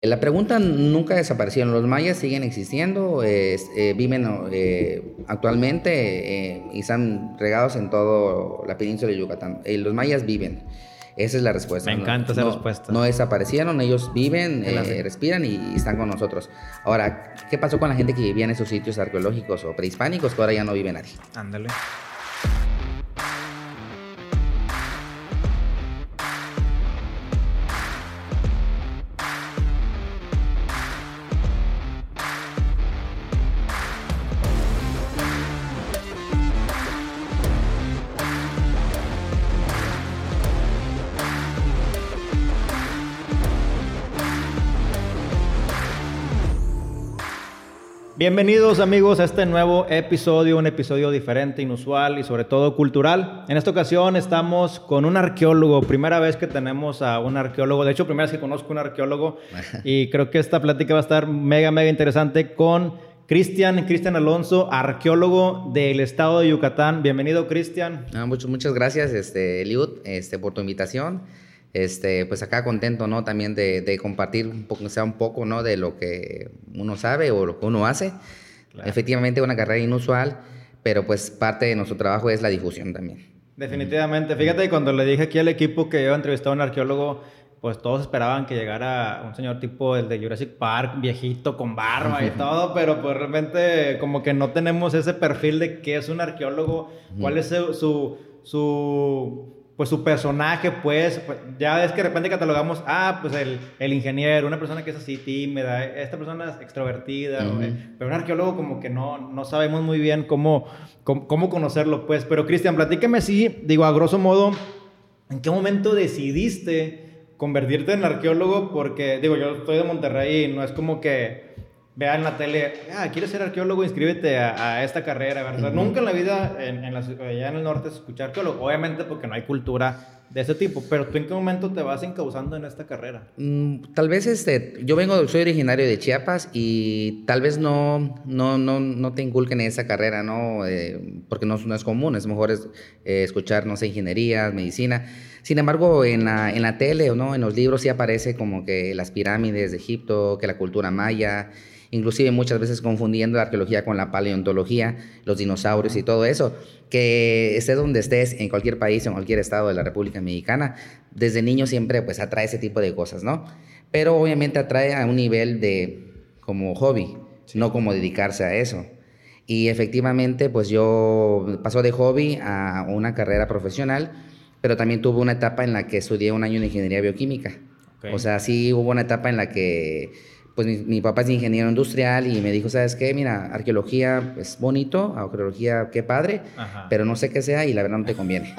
La pregunta nunca desaparecieron. Los mayas siguen existiendo, eh, viven eh, actualmente eh, y están regados en toda la península de Yucatán. los mayas viven. Esa es la respuesta. Me encanta esa respuesta. No desaparecieron, ellos viven, respiran y, y, están con nosotros. Ahora, ¿qué pasó con la gente que vivía en esos sitios arqueológicos o prehispánicos que ahora ya no vive nadie? Ándale. Bienvenidos amigos a este nuevo episodio, un episodio diferente, inusual y sobre todo cultural. En esta ocasión estamos con un arqueólogo, primera vez que tenemos a un arqueólogo, de hecho primera vez que conozco a un arqueólogo y creo que esta plática va a estar mega, mega interesante con Cristian, Cristian Alonso, arqueólogo del estado de Yucatán. Bienvenido Cristian. Ah, muchas, muchas gracias este, Eliud este, por tu invitación este, pues acá contento, ¿no? También de, compartir un poco, sea un poco, ¿no? De lo que uno sabe o lo que uno hace. Efectivamente, una carrera inusual, pero pues parte de nuestro trabajo es la difusión también. Definitivamente. Fíjate, cuando le dije aquí al equipo que iba a entrevistar a un arqueólogo, pues todos esperaban que llegara un señor tipo el de Jurassic Park, viejito, con barba y todo, pero pues realmente como que no tenemos ese perfil de qué es un arqueólogo, cuál es su, su pues su personaje, pues, pues, ya es que de repente catalogamos, ah, pues el, el, ingeniero, una persona que es así tímida, esta persona es extrovertida, pero un arqueólogo como que no, no sabemos muy bien cómo, cómo, conocerlo, pues. Pero Cristian, platícame sí, digo, a grosso modo, ¿en qué momento decidiste convertirte en arqueólogo? Porque, digo, yo estoy de Monterrey y no es como que vea en la tele, ah, ¿quieres ser arqueólogo? Inscríbete a, esta carrera, ¿verdad? Nunca en la vida, en, en la, allá en el norte, escuchar arqueólogo. Obviamente porque no hay cultura de ese tipo, pero tú en qué momento te vas encauzando en esta carrera? Mm, tal vez este, yo vengo, soy originario de Chiapas y tal vez no, no, no, no te inculquen esa carrera, ¿no? Eh, porque no, es común, es mejor es, eh, escuchar, no ingeniería, medicina. Sin embargo, en la, en la tele o no, en los libros sí aparece como que las pirámides de Egipto, que la cultura maya, inclusive muchas veces confundiendo la arqueología con la paleontología, los dinosaurios y todo eso, que estés donde estés, en cualquier país, en cualquier estado de la República Mexicana, desde niño siempre pues atrae ese tipo de cosas, ¿no? Pero obviamente atrae a un nivel de como hobby, no como dedicarse a eso. Y efectivamente, pues yo pasó de hobby a una carrera profesional, pero también tuve una etapa en la que estudié un año de ingeniería bioquímica. O sea, sí hubo una etapa en la que pues mi, papá es ingeniero industrial y me dijo, ¿sabes qué? Mira, arqueología es bonito, arqueología qué padre, pero no sé qué sea y la verdad no te conviene.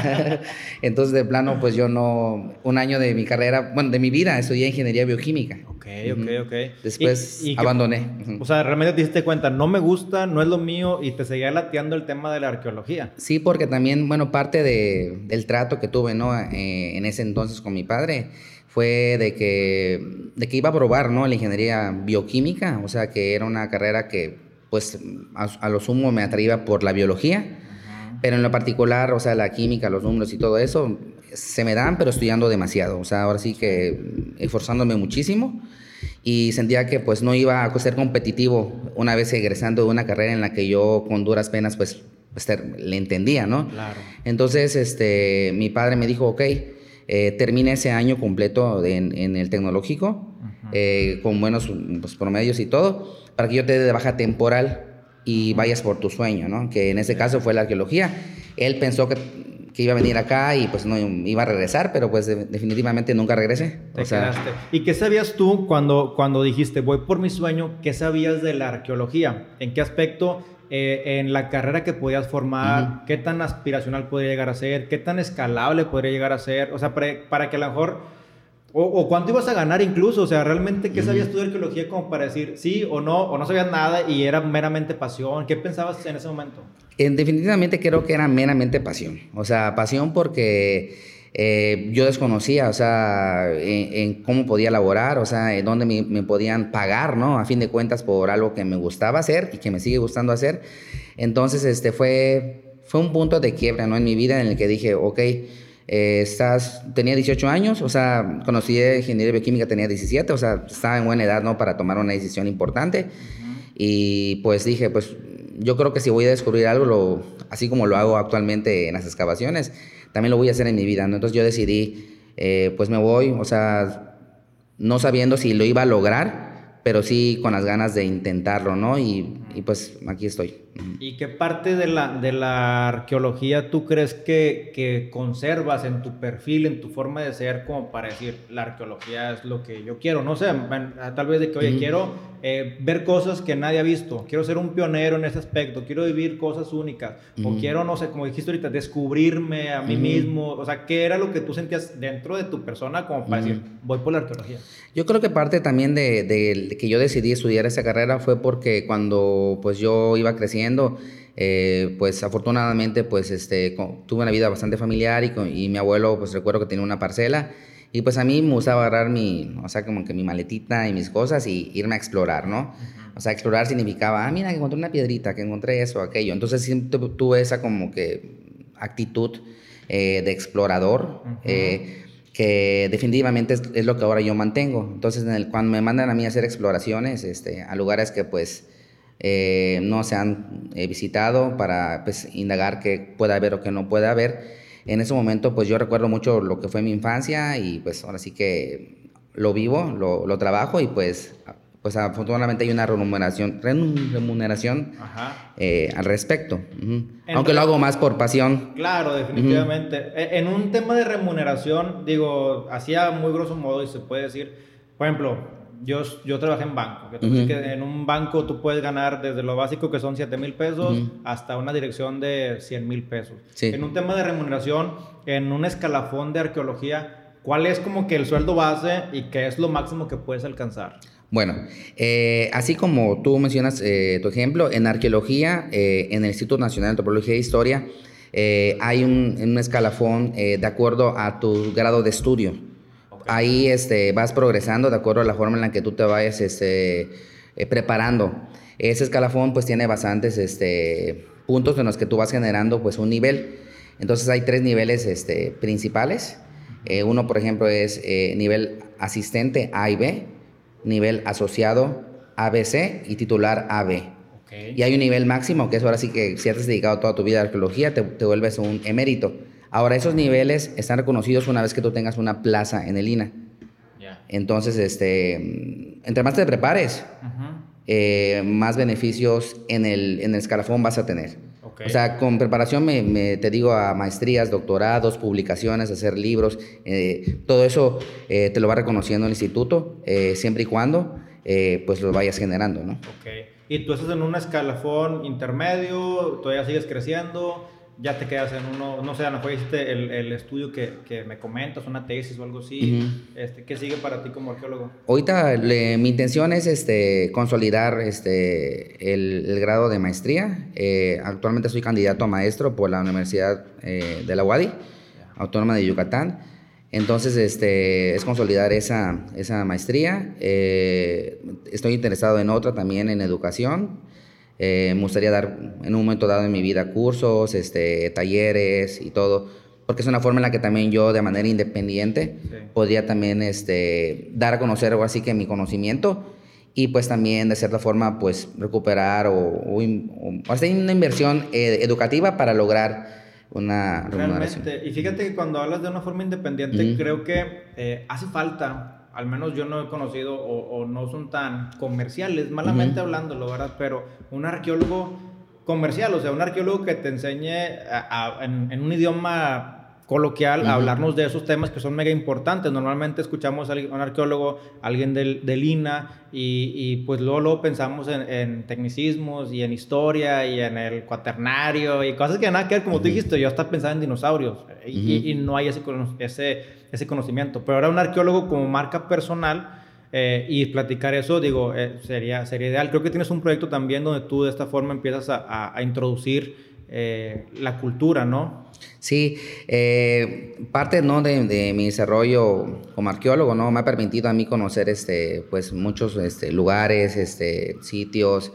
Entonces, de plano, pues yo no, un año de mi carrera, bueno, de mi vida, estudié ingeniería bioquímica. Ok, ok, ok. Después abandoné. O sea, realmente te diste cuenta, no me gusta, no es lo mío y te seguía lateando el tema de la arqueología. Sí, porque también, bueno, parte de, del trato que tuve, ¿no? Eh, en ese entonces con mi padre fue de que, de que iba a probar ¿no? la ingeniería bioquímica, o sea que era una carrera que pues a, lo sumo me atraía por la biología, pero en lo particular, o sea, la química, los números y todo eso, se me dan, pero estudiando demasiado, o sea, ahora sí que esforzándome muchísimo y sentía que pues no iba a ser competitivo una vez egresando de una carrera en la que yo con duras penas pues, pues le entendía, ¿no? Claro. Entonces, este, mi padre me dijo, ok, eh, termina ese año completo en, el tecnológico, eh, con buenos pues, promedios y todo, para que yo te dé de baja temporal y vayas por tu sueño, ¿no? Que en ese caso fue la arqueología. Él pensó que, que, iba a venir acá y pues no iba a regresar, pero pues definitivamente nunca regresé. o sea, ¿Y qué sabías tú cuando, cuando dijiste voy por mi sueño? ¿Qué sabías de la arqueología? ¿En qué aspecto eh, en la carrera que podías formar, qué tan aspiracional podría llegar a ser, qué tan escalable podría llegar a ser, o sea, para, que a lo mejor, o, cuánto ibas a ganar incluso, o sea, realmente, ¿qué sabías tú de arqueología como para decir sí o no, o no sabías nada y era meramente pasión? ¿Qué pensabas en ese momento? definitivamente creo que era meramente pasión, o sea, pasión porque eh, yo desconocía, o sea, en, cómo podía laborar, o sea, en dónde me, podían pagar, ¿no? A fin de cuentas, por algo que me gustaba hacer y que me sigue gustando hacer. Entonces, este fue, fue un punto de quiebra, ¿no? En mi vida en el que dije, ok, eh, estás, tenía 18 años, o sea, conocí ingeniería bioquímica, tenía 17, o sea, estaba en buena edad, ¿no? Para tomar una decisión importante. Y pues dije, pues yo creo que si voy a descubrir algo, lo, así como lo hago actualmente en las excavaciones, también lo voy a hacer en mi vida, ¿no? Entonces yo decidí, eh, pues me voy, o sea, no sabiendo si lo iba a lograr, pero sí con las ganas de intentarlo, ¿no? Y, y pues aquí estoy. ¿Y qué parte de la, de la arqueología tú crees que, que, conservas en tu perfil, en tu forma de ser, como para decir, la arqueología es lo que yo quiero? No sé, tal vez de que, oye, quiero eh, ver cosas que nadie ha visto, quiero ser un pionero en ese aspecto, quiero vivir cosas únicas, o quiero, no sé, como dijiste ahorita, descubrirme a mí mismo. O sea, ¿qué era lo que tú sentías dentro de tu persona como para decir, voy por la arqueología? Yo creo que parte también de, de que yo decidí estudiar esa carrera fue porque cuando pues yo iba creciendo, eh, pues afortunadamente pues este, tuve una vida bastante familiar y, mi abuelo pues recuerdo que tenía una parcela y pues a mí me gustaba agarrar mi, o sea, como que mi maletita y mis cosas y irme a explorar, ¿no? O sea, explorar significaba, ah, mira, que encontré una piedrita, que encontré eso, aquello. Entonces siempre tuve esa como que actitud eh, de explorador. Eh, que definitivamente es, lo que ahora yo mantengo. Entonces, en el, cuando me mandan a mí a hacer exploraciones este, a lugares que pues eh, no se han visitado para pues, indagar qué puede haber o qué no puede haber. En ese momento, pues yo recuerdo mucho lo que fue mi infancia y pues ahora sí que lo vivo, lo, lo trabajo y pues, pues afortunadamente hay una remuneración, remuneración eh, al respecto. Aunque lo hago más por pasión. Claro, definitivamente. E, en un tema de remuneración, digo, hacía muy grosso modo y se puede decir, por ejemplo, yo, yo trabajé en banco. Que en un banco tú puedes ganar desde lo básico que son 7 mil pesos hasta una dirección de 100 mil pesos. En un tema de remuneración, en un escalafón de arqueología, ¿cuál es como que el sueldo base y qué es lo máximo que puedes alcanzar? Bueno, eh, así como tú mencionas eh, tu ejemplo, en arqueología, eh, en el Instituto Nacional de Antropología e Historia, hay un, un escalafón de acuerdo a tu grado de estudio. Ahí este, vas progresando de acuerdo a la forma en la que tú te vayas este, eh, preparando. Ese escalafón pues tiene bastantes este, puntos en los que tú vas generando pues un nivel. Entonces hay tres niveles este, principales. Eh, uno, por ejemplo, es eh, nivel asistente A y B, nivel asociado ABC y titular AB. Y hay un nivel máximo, que es ahora sí que si has dedicado toda tu vida a arqueología, te, te vuelves un emérito. Ahora, esos niveles están reconocidos una vez que tú tengas una plaza en el INA. Entonces, este, entre más te prepares, eh, más beneficios en el, en el escalafón vas a tener. O sea, con preparación me, te digo a maestrías, doctorados, publicaciones, hacer libros, eh, todo eso eh, te lo va reconociendo el instituto, siempre y cuando pues lo vayas generando, ¿no? Ok. ¿Y tú estás en un escalafón intermedio? ¿Todavía sigues creciendo? Ya te quedas en uno, no sé, a lo mejor hiciste el, el estudio que, que, me comentas, una tesis o algo así. este, ¿Qué sigue para ti como arqueólogo? Ahorita mi intención es este, consolidar este, el, el grado de maestría. Eh, actualmente soy candidato a maestro por la Universidad eh, de la UADI, Autónoma de Yucatán. Entonces, este, es consolidar esa, esa maestría. Eh, estoy interesado en otra también en educación. Eh, me gustaría dar en un momento dado en mi vida cursos, este, talleres y todo, porque es una forma en la que también yo de manera independiente podría también este, dar a conocer algo así que mi conocimiento y pues también de cierta forma pues recuperar o, hacer una inversión eh, educativa para lograr una remuneración. Realmente, y fíjate que cuando hablas de una forma independiente creo que eh, hace falta al menos yo no he conocido o, no son tan comerciales, malamente hablando, hablándolo, ¿verdad? Pero un arqueólogo comercial, o sea, un arqueólogo que te enseñe en, un idioma coloquial a hablarnos de esos temas que son mega importantes. Normalmente escuchamos a un arqueólogo, alguien del, del INA, y, pues luego, luego pensamos en, tecnicismos y en historia y en el cuaternario y cosas que nada que ver, como tú dijiste, yo hasta pensaba en dinosaurios y, y, no hay ese, ese ese conocimiento. Pero ahora un arqueólogo como marca personal eh, y platicar eso, digo, eh, sería, sería ideal. Creo que tienes un proyecto también donde tú de esta forma empiezas a, introducir eh, la cultura, ¿no? Sí, parte ¿no? de, mi desarrollo como arqueólogo ¿no? me ha permitido a mí conocer este, pues, muchos este, lugares, este, sitios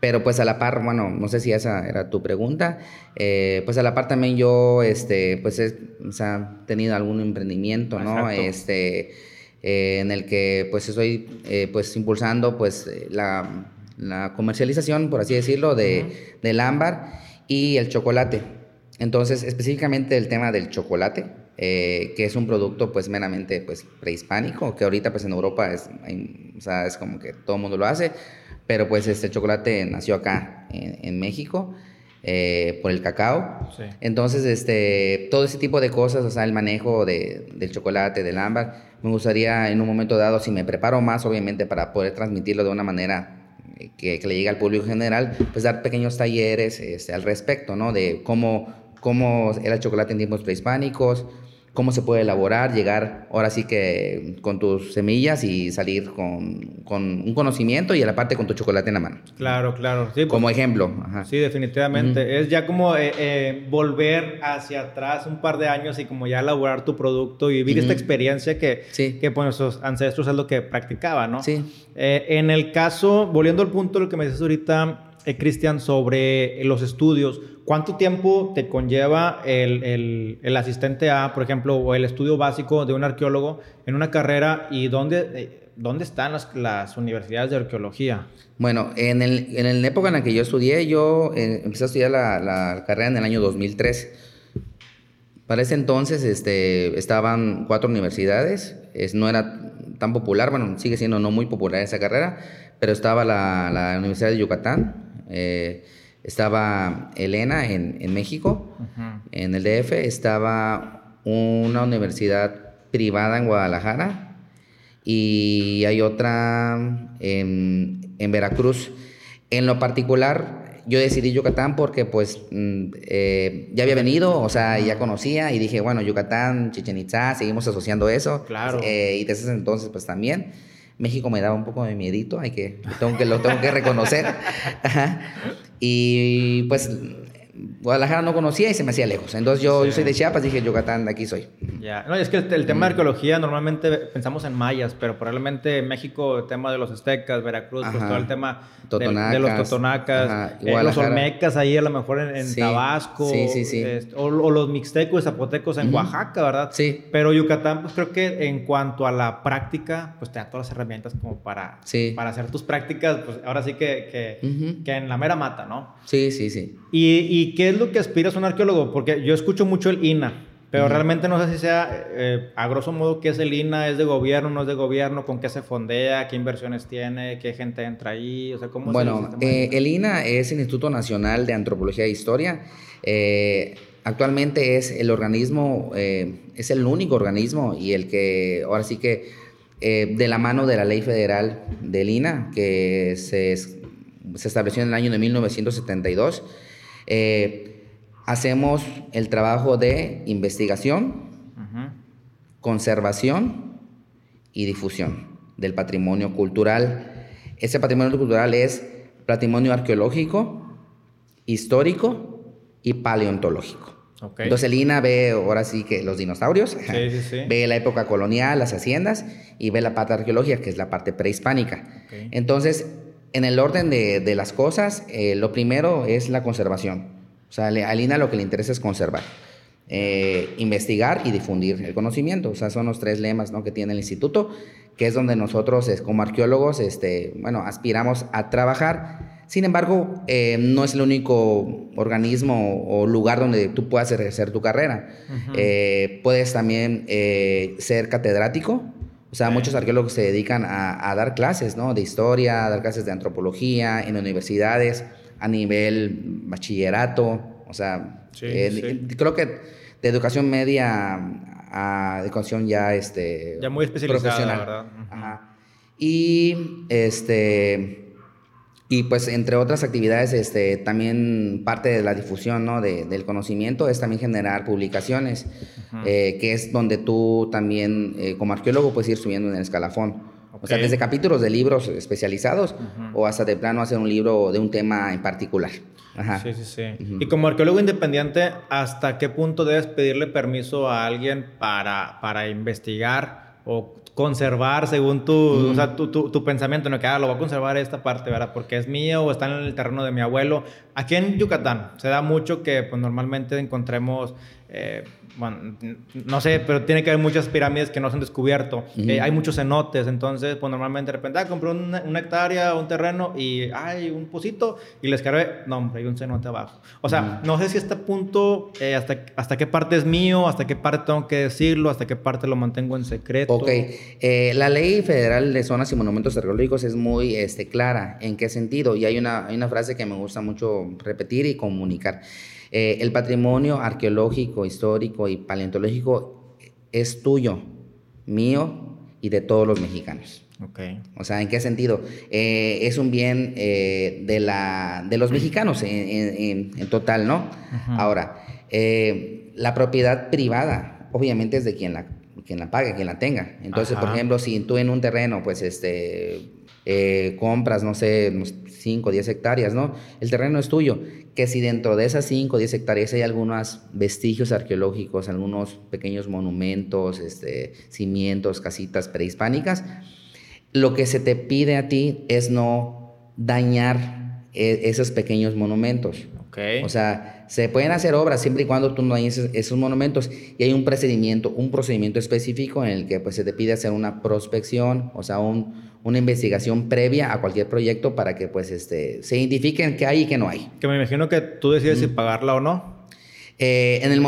Pero pues a la par, bueno, no sé si esa era tu pregunta, eh, pues a la par también yo, este, pues he o sea, tenido algún emprendimiento, ¿no? Este, eh, en el que pues estoy eh, pues impulsando pues la, la, comercialización, por así decirlo, de, del ámbar y el chocolate. Entonces, específicamente el tema del chocolate, que es un producto pues meramente pues prehispánico, que ahorita pues en Europa es, o sea, es como que todo el mundo lo hace, pero pues este chocolate nació acá en, México. Eh, por el cacao. Entonces, este, todo ese tipo de cosas, o sea, el manejo de, del chocolate, del ámbar, me gustaría en un momento dado, si me preparo más, obviamente, para poder transmitirlo de una manera eh, que, le llegue al público general, pues dar pequeños talleres este, al respecto, ¿no? De cómo, cómo era el chocolate en tiempos prehispánicos, cómo se puede elaborar, llegar ahora sí que con tus semillas y salir con, con un conocimiento y a la parte con tu chocolate en la mano. Claro, claro. Sí, pues, como ejemplo. Sí, definitivamente. Es ya como eh, eh, volver hacia atrás un par de años y como ya elaborar tu producto y vivir esta experiencia que, que pues, nuestros ancestros es lo que practicaban, ¿no? Sí. Eh, en el caso, volviendo al punto de lo que me dices ahorita, Cristian, sobre los estudios, ¿Cuánto tiempo te conlleva el, el, asistente A, por ejemplo, o el estudio básico de un arqueólogo en una carrera y dónde, eh, dónde están las, las, universidades de arqueología? Bueno, en, el, en la época en la que yo estudié, yo eh, empecé a estudiar la, la, carrera en el año 2003. Para ese entonces este, estaban cuatro universidades, es, no era tan popular, bueno, sigue siendo no muy popular esa carrera, pero estaba la, la Universidad de Yucatán, eh, estaba Elena en, en México, en el DF, estaba una universidad privada en Guadalajara y hay otra en, en Veracruz. En lo particular, yo decidí Yucatán porque pues mm, eh, ya había venido, o sea, ya conocía y dije, bueno, Yucatán, Chichen Itza, seguimos asociando eso. Claro. Eh, y desde ese entonces pues también. México me daba un poco de miedito, hay que, tengo que lo tengo que reconocer. Y pues Guadalajara no conocía y se me hacía lejos. Entonces yo, yo soy de Chiapas, dije Yucatán, aquí soy. Ya, no, es que el, tema de arqueología normalmente pensamos en mayas, pero probablemente México, el tema de los aztecas, Veracruz, pues todo el tema de, los totonacas, eh, los olmecas ahí a lo mejor en, Tabasco, sí, sí, sí. Este, o, los mixtecos y zapotecos en Oaxaca, ¿verdad? Sí. Pero Yucatán, pues creo que en cuanto a la práctica, pues te da todas las herramientas como para, para hacer tus prácticas, pues ahora sí que, que, que en la mera mata, ¿no? Sí, sí, sí. ¿Y, ¿Y qué es lo que aspiras a un arqueólogo? Porque yo escucho mucho el INA. Pero realmente no sé si sea, eh, a grosso modo, qué es el INA, es de gobierno, no es de gobierno, con qué se fondea, qué inversiones tiene, qué gente entra ahí, o sea, cómo Bueno, el, eh, el INA es el Instituto Nacional de Antropología e Historia. Eh, actualmente es el organismo, es el único organismo y el que, ahora sí que, de la mano de la ley federal del INA, que se, se estableció en el año de 1972, hacemos el trabajo de investigación, conservación y difusión del patrimonio cultural. Ese patrimonio cultural es patrimonio arqueológico, histórico y paleontológico. Entonces el INA ve ahora sí que los dinosaurios, ve la época colonial, las haciendas y ve la parte arqueológica, que es la parte prehispánica. Entonces, en el orden de, las cosas, eh, lo primero es la conservación. O sea, a Lina lo que le interesa es conservar, eh, investigar y difundir el conocimiento. O sea, son los tres lemas ¿no? que tiene el instituto, que es donde nosotros como arqueólogos, este, bueno, aspiramos a trabajar. Sin embargo, eh, no es el único organismo o lugar donde tú puedas ejercer tu carrera. Puedes también ser catedrático, o sea, muchos arqueólogos se dedican a, a, dar clases, ¿no? De historia, a dar clases de antropología en universidades a nivel bachillerato, o sea, eh, creo que de educación media a educación ya este ya muy especializada, ¿verdad? Y este y pues entre otras actividades este también parte de la difusión ¿no? de, del conocimiento es también generar publicaciones eh, que es donde tú también eh, como arqueólogo puedes ir subiendo en el escalafón o sea, desde capítulos de libros especializados o hasta de plano hacer un libro de un tema en particular. Ajá. Sí, sí, sí. Y como arqueólogo independiente, ¿hasta qué punto debes pedirle permiso a alguien para, para investigar o conservar según tu, o sea, tu, tu, pensamiento, no que ah, lo voy a conservar esta parte, ¿verdad? Porque es mío o está en el terreno de mi abuelo. Aquí en Yucatán se da mucho que pues, normalmente encontremos eh, bueno, no sé, pero tiene que haber muchas pirámides que no se han descubierto. Eh, hay muchos cenotes, entonces, pues normalmente de repente, ah, compré una, hectárea o un terreno y hay un pocito y les cargué, no, hombre, hay un cenote abajo. O sea, no sé si este punto, eh, hasta, hasta qué parte es mío, hasta qué parte tengo que decirlo, hasta qué parte lo mantengo en secreto. Ok, eh, la ley federal de zonas y monumentos arqueológicos es muy este, clara. ¿En qué sentido? Y hay una, hay una frase que me gusta mucho repetir y comunicar. Eh, el patrimonio arqueológico, histórico y paleontológico es tuyo, mío y de todos los mexicanos. Okay. O sea, ¿en qué sentido? Eh, es un bien eh, de, la, de los mexicanos en, total, ¿no? Ahora, la propiedad privada, obviamente es de quien la, quien la pague, quien la tenga. Entonces, por ejemplo, si tú en un terreno, pues, este, compras, no sé, 5 o 10 hectáreas, ¿no? El terreno es tuyo que si dentro de esas 5 o 10 hectáreas hay algunos vestigios arqueológicos, algunos pequeños monumentos, este, cimientos, casitas prehispánicas, lo que se te pide a ti es no dañar e, esos pequeños monumentos. O sea, se pueden hacer obras siempre y cuando tú no dañes esos, monumentos y hay un procedimiento, un procedimiento específico en el que pues, se te pide hacer una prospección, o sea, un, una investigación previa a cualquier proyecto para que pues este, se identifiquen qué hay y qué no hay. Que me imagino que tú decides si pagarla o no. Eh, en el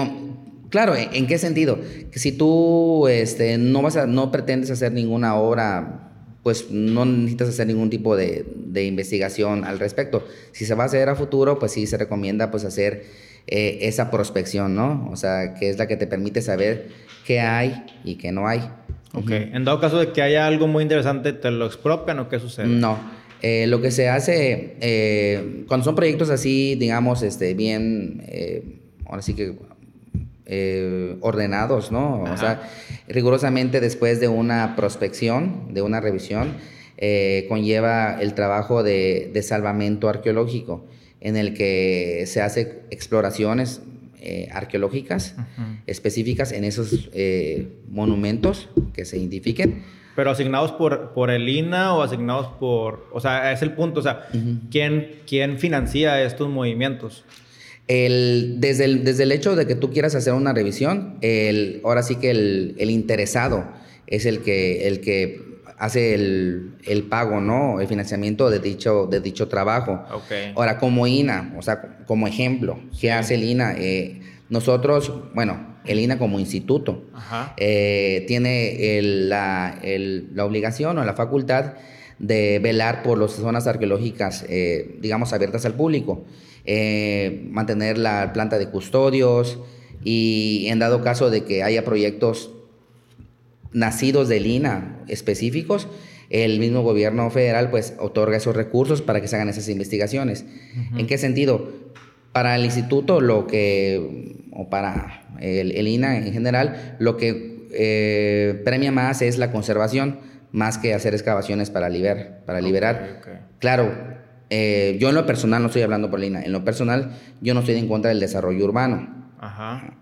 claro, ¿en, qué sentido? Que si tú este, no, vas a, no pretendes hacer ninguna obra pues no necesitas hacer ningún tipo de, de, investigación al respecto. Si se va a hacer a futuro, pues sí se recomienda pues hacer eh, esa prospección, ¿no? O sea, que es la que te permite saber qué hay y qué no hay. Ok. En dado caso de que haya algo muy interesante, ¿te lo expropian o qué sucede? No. Eh, lo que se hace, eh, cuando son proyectos así, digamos, este, bien, eh, ahora sí que ordenados, ¿no? O sea, rigurosamente después de una prospección, de una revisión, conlleva el trabajo de, de salvamento arqueológico, en el que se hace exploraciones eh, arqueológicas específicas en esos eh, monumentos que se identifiquen. Pero asignados por, por el INA o asignados por... O sea, es el punto. O sea, ¿quién, ¿quién financia estos movimientos? El, desde, el, desde el hecho de que tú quieras hacer una revisión, el, ahora sí que el, el interesado es el que, el que hace el, el, pago, ¿no? El financiamiento de dicho, de dicho trabajo. Ahora, como INA, o sea, como ejemplo, ¿qué hace el INA? Eh, nosotros, bueno, el INA como instituto eh, tiene la, la, obligación o la facultad de velar por las zonas arqueológicas, eh, digamos, abiertas al público, mantener la planta de custodios y en dado caso de que haya proyectos nacidos del INA específicos, el mismo gobierno federal pues otorga esos recursos para que se hagan esas investigaciones. ¿En qué sentido? Para el instituto lo que, o para el, INA en general, lo que eh, premia más es la conservación, más que hacer excavaciones para, liberar. Para liberar. Claro, eh, yo en lo personal no estoy hablando por el INA, en lo personal yo no estoy en contra del desarrollo urbano.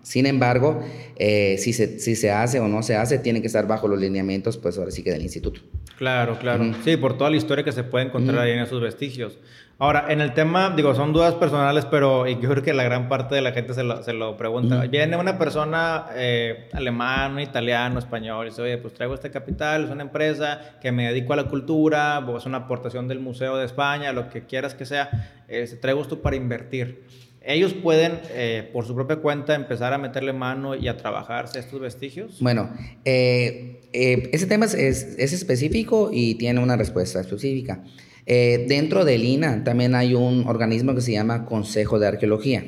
Sin embargo, eh, si, se, si se hace o no se hace, tiene que estar bajo los lineamientos, pues ahora sí que del instituto. Claro, claro. Sí, por toda la historia que se puede encontrar ahí en esos vestigios. Ahora, en el tema, digo, son dudas personales, pero yo creo que la gran parte de la gente se lo, se lo pregunta. Viene una persona eh, alemán, italiano, español, y dice, oye, pues traigo este capital, es una empresa que me dedico a la cultura, es una aportación del Museo de España, lo que quieras que sea, eh, traigo esto para invertir. ¿Ellos pueden, eh, por su propia cuenta, empezar a meterle mano y a trabajarse estos vestigios? Bueno, eh, eh, ese tema es, es, específico y tiene una respuesta específica. dentro del INA también hay un organismo que se llama Consejo de Arqueología.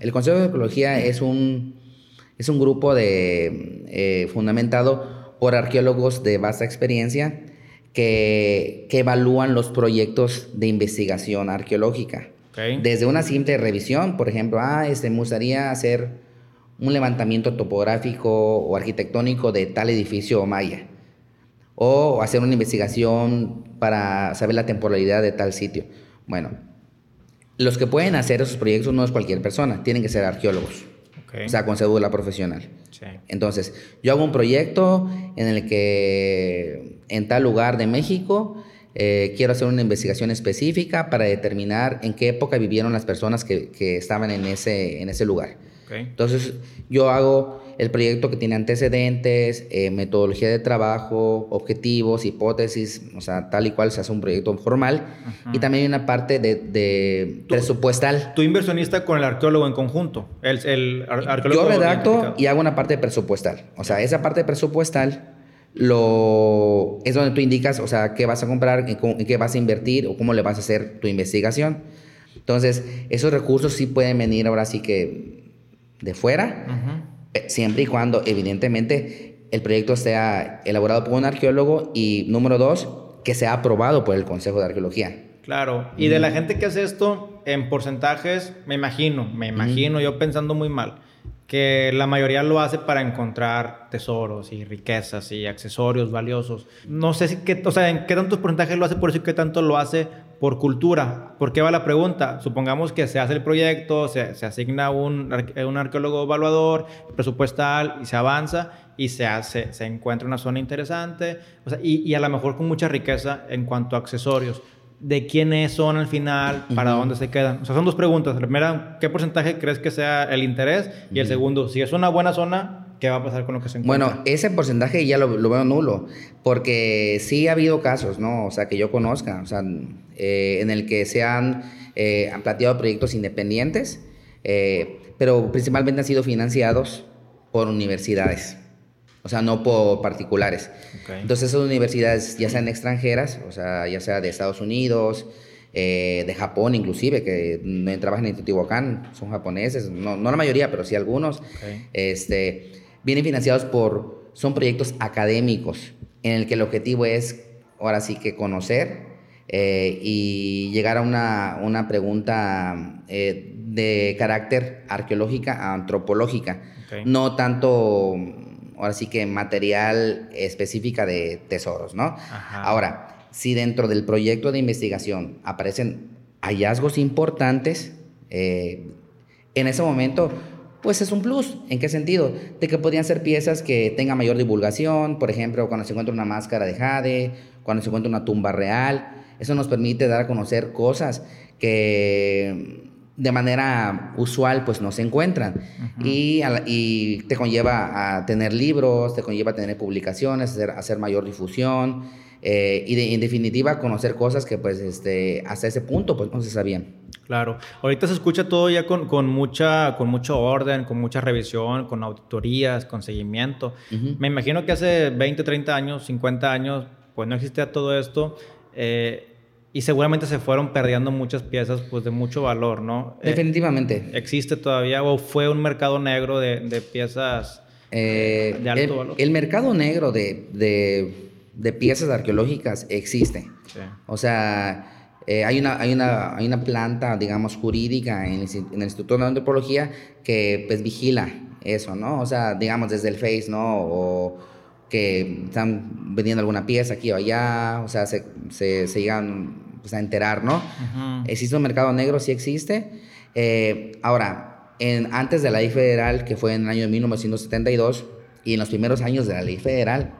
El Consejo de Arqueología es un, es un grupo de, fundamentado por arqueólogos de vasta experiencia que, que evalúan los proyectos de investigación arqueológica. Desde una simple revisión, por ejemplo, ah, este, me gustaría hacer un levantamiento topográfico o arquitectónico de tal edificio maya. O hacer una investigación para saber la temporalidad de tal sitio. Bueno, los que pueden hacer esos proyectos no es cualquier persona, tienen que ser arqueólogos. o sea, con cédula profesional. Entonces, yo hago un proyecto en el que en tal lugar de México eh, quiero hacer una investigación específica para determinar en qué época vivieron las personas que, que estaban en ese, en ese lugar. Entonces, yo hago el proyecto que tiene antecedentes, eh, metodología de trabajo, objetivos, hipótesis, o sea, tal y cual se hace un proyecto formal. Y también hay una parte de, presupuestal. ¿Tu inversionista con el arqueólogo en conjunto? El, el arqueólogo Yo redacto y hago una parte presupuestal. O sea, esa parte presupuestal lo, es donde tú indicas, o sea, qué vas a comprar, en qué vas a invertir o cómo le vas a hacer tu investigación. Entonces, esos recursos sí pueden venir ahora sí que de fuera, eh, siempre y cuando evidentemente el proyecto sea elaborado por un arqueólogo y número dos, que sea aprobado por el Consejo de Arqueología. Claro, y de la gente que hace esto, en porcentajes, me imagino, me imagino, yo pensando muy mal, que la mayoría lo hace para encontrar tesoros y riquezas y accesorios valiosos. No sé si qué, o sea, en qué tantos porcentajes lo hace por eso y qué tanto lo hace por cultura. ¿Por qué va la pregunta? Supongamos que se hace el proyecto, se, se asigna un, un, arqueólogo evaluador, presupuestal y se avanza y se, hace, se encuentra una zona interesante o sea, y, y a lo mejor con mucha riqueza en cuanto a accesorios de quiénes son al final, para dónde se quedan. O sea, son dos preguntas. La primera, ¿qué porcentaje crees que sea el interés? Y el segundo, si es una buena zona, ¿qué va a pasar con lo que se encuentra? Bueno, ese porcentaje ya lo, veo nulo, porque sí ha habido casos, ¿no? O sea, que yo conozca, o sea, eh, en el que se han, eh, han planteado proyectos independientes, eh, pero principalmente han sido financiados por universidades o sea, no por particulares. Entonces esas universidades, ya sean extranjeras, o sea, ya sea de Estados Unidos, eh, de Japón inclusive, que trabajan en Teotihuacán, son japoneses, no, no, la mayoría, pero sí algunos, este, vienen financiados por, son proyectos académicos, en el que el objetivo es, ahora sí que conocer eh, y llegar a una, una pregunta eh, de carácter arqueológica, antropológica, no tanto ahora sí que material específica de tesoros, ¿no? Ahora, si dentro del proyecto de investigación aparecen hallazgos importantes, eh, en ese momento, pues es un plus. ¿En qué sentido? De que podrían ser piezas que tengan mayor divulgación, por ejemplo, cuando se encuentra una máscara de jade, cuando se encuentra una tumba real. Eso nos permite dar a conocer cosas que de manera usual pues no se encuentran y, y, te conlleva a tener libros, te conlleva a tener publicaciones, hacer, hacer mayor difusión eh, y en definitiva conocer cosas que pues este, hasta ese punto pues no se sabían. Claro, ahorita se escucha todo ya con, con, mucha, con mucho orden, con mucha revisión, con auditorías, con seguimiento. Me imagino que hace 20, 30 años, 50 años, pues no existía todo esto. Eh, y seguramente se fueron perdiendo muchas piezas pues de mucho valor, ¿no? Eh, Definitivamente. ¿Existe todavía o fue un mercado negro de, de piezas eh, de alto el, valor? El mercado negro de, de, de piezas arqueológicas existe. Sí. O sea, eh, hay, una, hay, una, hay una planta, digamos, jurídica en el, en el Instituto de Antropología que pues vigila eso, ¿no? O sea, digamos, desde el Face, ¿no? O que están vendiendo alguna pieza aquí o allá, o sea, se, se, se llegan pues, a enterar, ¿no? Existe un mercado negro, sí existe. Eh, ahora, en, antes de la ley federal, que fue en el año de 1972, y en los primeros años de la ley federal,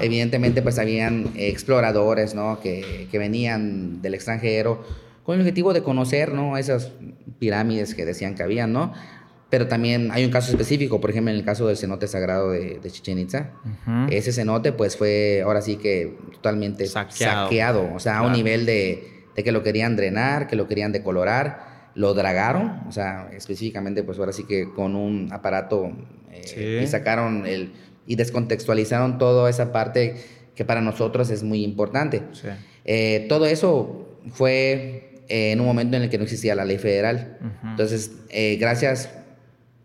evidentemente pues habían exploradores, ¿no? Que, que, venían del extranjero con el objetivo de conocer, ¿no? Esas pirámides que decían que habían, ¿no? Pero también hay un caso específico, por ejemplo, en el caso del cenote sagrado de, de Chichen Itza. Ese cenote, pues fue ahora sí que totalmente saqueado, o sea, a un nivel de, de, que lo querían drenar, que lo querían decolorar, lo dragaron, o sea, específicamente, pues ahora sí que con un aparato eh, y sacaron el. y descontextualizaron toda esa parte que para nosotros es muy importante. Eh, todo eso fue eh, en un momento en el que no existía la ley federal. Entonces, gracias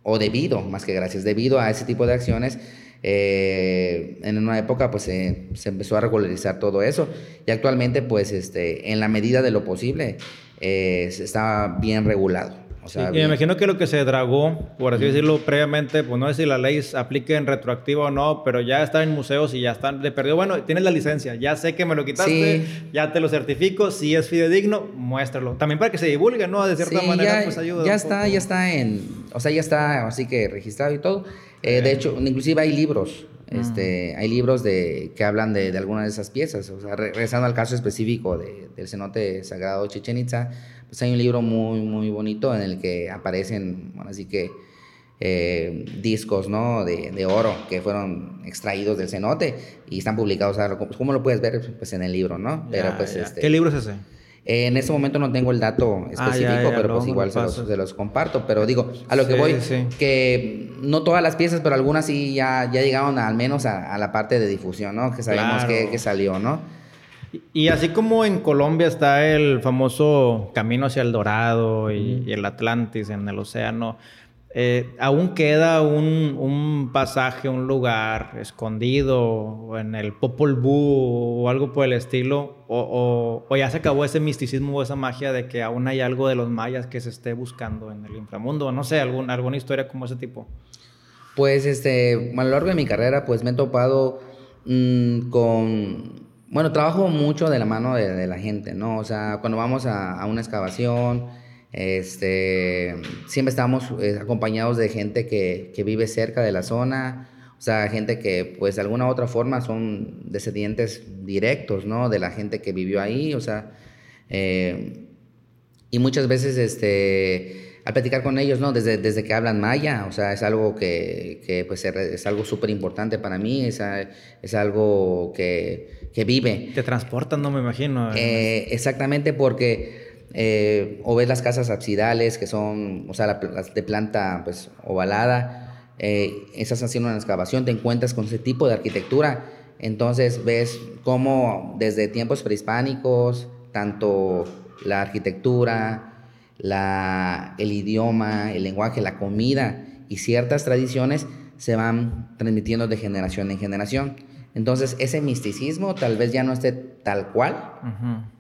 o debido, más que gracias, debido a ese tipo de acciones, eh, en una época pues se empezó a regularizar todo eso y actualmente pues este, en la medida de lo posible eh, está bien regulado. O sea, y me imagino que lo que se dragó, por así decirlo, previamente, pues no sé si la ley aplique en retroactivo o no, pero ya está en museos y ya están de perdido. Bueno, tienes la licencia, ya sé que me lo quitaste, ya te lo certifico, si es fidedigno, muéstralo. También para que se divulgue, ¿no? De cierta manera, ya, pues ayuda. Ya está, ya está en, o sea, ya está así que registrado y todo. Eh, de hecho, inclusive hay libros, este, hay libros de, que hablan de, de algunas de esas piezas. O sea, regresando al caso específico de, del cenote sagrado Chichen Itza, pues hay un libro muy, muy bonito en el que aparecen, bueno, así que eh, discos, ¿no? De, de, oro que fueron extraídos del cenote y están publicados. ¿Cómo lo puedes ver? Pues en el libro, ¿no? Pero, pues, este, ¿Qué libro es ese? en este momento no tengo el dato ah, específico, pero pues igual se los, los, comparto. Pero digo, a lo que voy, que no todas las piezas, pero algunas sí ya, ya llegaron al menos a, la parte de difusión, ¿no? Que sabemos que, que, salió, ¿no? Y así como en Colombia está el famoso camino hacia el Dorado y, el Atlantis en el océano, eh, aún queda un, pasaje, un lugar escondido en el Popol Vuh o algo por el estilo, o, ya se acabó ese misticismo o esa magia de que aún hay algo de los mayas que se esté buscando en el inframundo, no sé, alguna historia como ese tipo. Pues este, a lo largo de mi carrera, pues me he topado mm, con bueno, trabajo mucho de la mano de, la gente, ¿no? O sea, cuando vamos a, una excavación, este, siempre estamos eh, acompañados de gente que, vive cerca de la zona, o sea, gente que, pues, de alguna u otra forma son descendientes directos, ¿no? De la gente que vivió ahí, o sea, eh, y muchas veces, este, al platicar con ellos, ¿no? Desde, desde que hablan maya, o sea, es algo que, que pues, es algo súper importante para mí, es, es algo que, que, vive. Te transportan, no me imagino. Eh, exactamente, porque eh, o ves las casas absidales, que son, o sea, las de planta, pues, ovalada, eh, estás haciendo una excavación, te encuentras con ese tipo de arquitectura, entonces ves cómo desde tiempos prehispánicos, tanto la arquitectura, la, el idioma, el lenguaje, la comida y ciertas tradiciones se van transmitiendo de generación en generación. Entonces, ese misticismo tal vez ya no esté tal cual,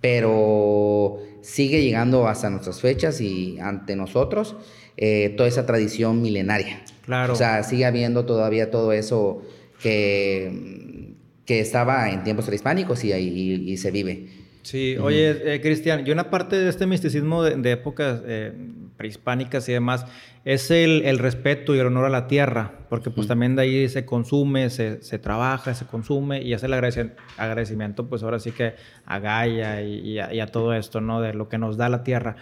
pero sigue llegando hasta nuestras fechas y ante nosotros eh, toda esa tradición milenaria. Claro. O sea, sigue habiendo todavía todo eso que, que estaba en tiempos prehispánicos y, y se vive. Sí, oye, eh, Cristian, y una parte de este misticismo de, épocas eh, prehispánicas y demás es el, respeto y el honor a la tierra, porque pues también de ahí se consume, se, trabaja, se consume y es el agradecimiento, pues ahora sí que a Gaia y, a, todo esto, ¿no? De lo que nos da la tierra.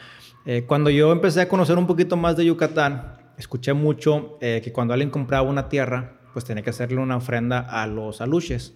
Eh, cuando yo empecé a conocer un poquito más de Yucatán, escuché mucho que cuando alguien compraba una tierra, pues tenía que hacerle una ofrenda a los aluches,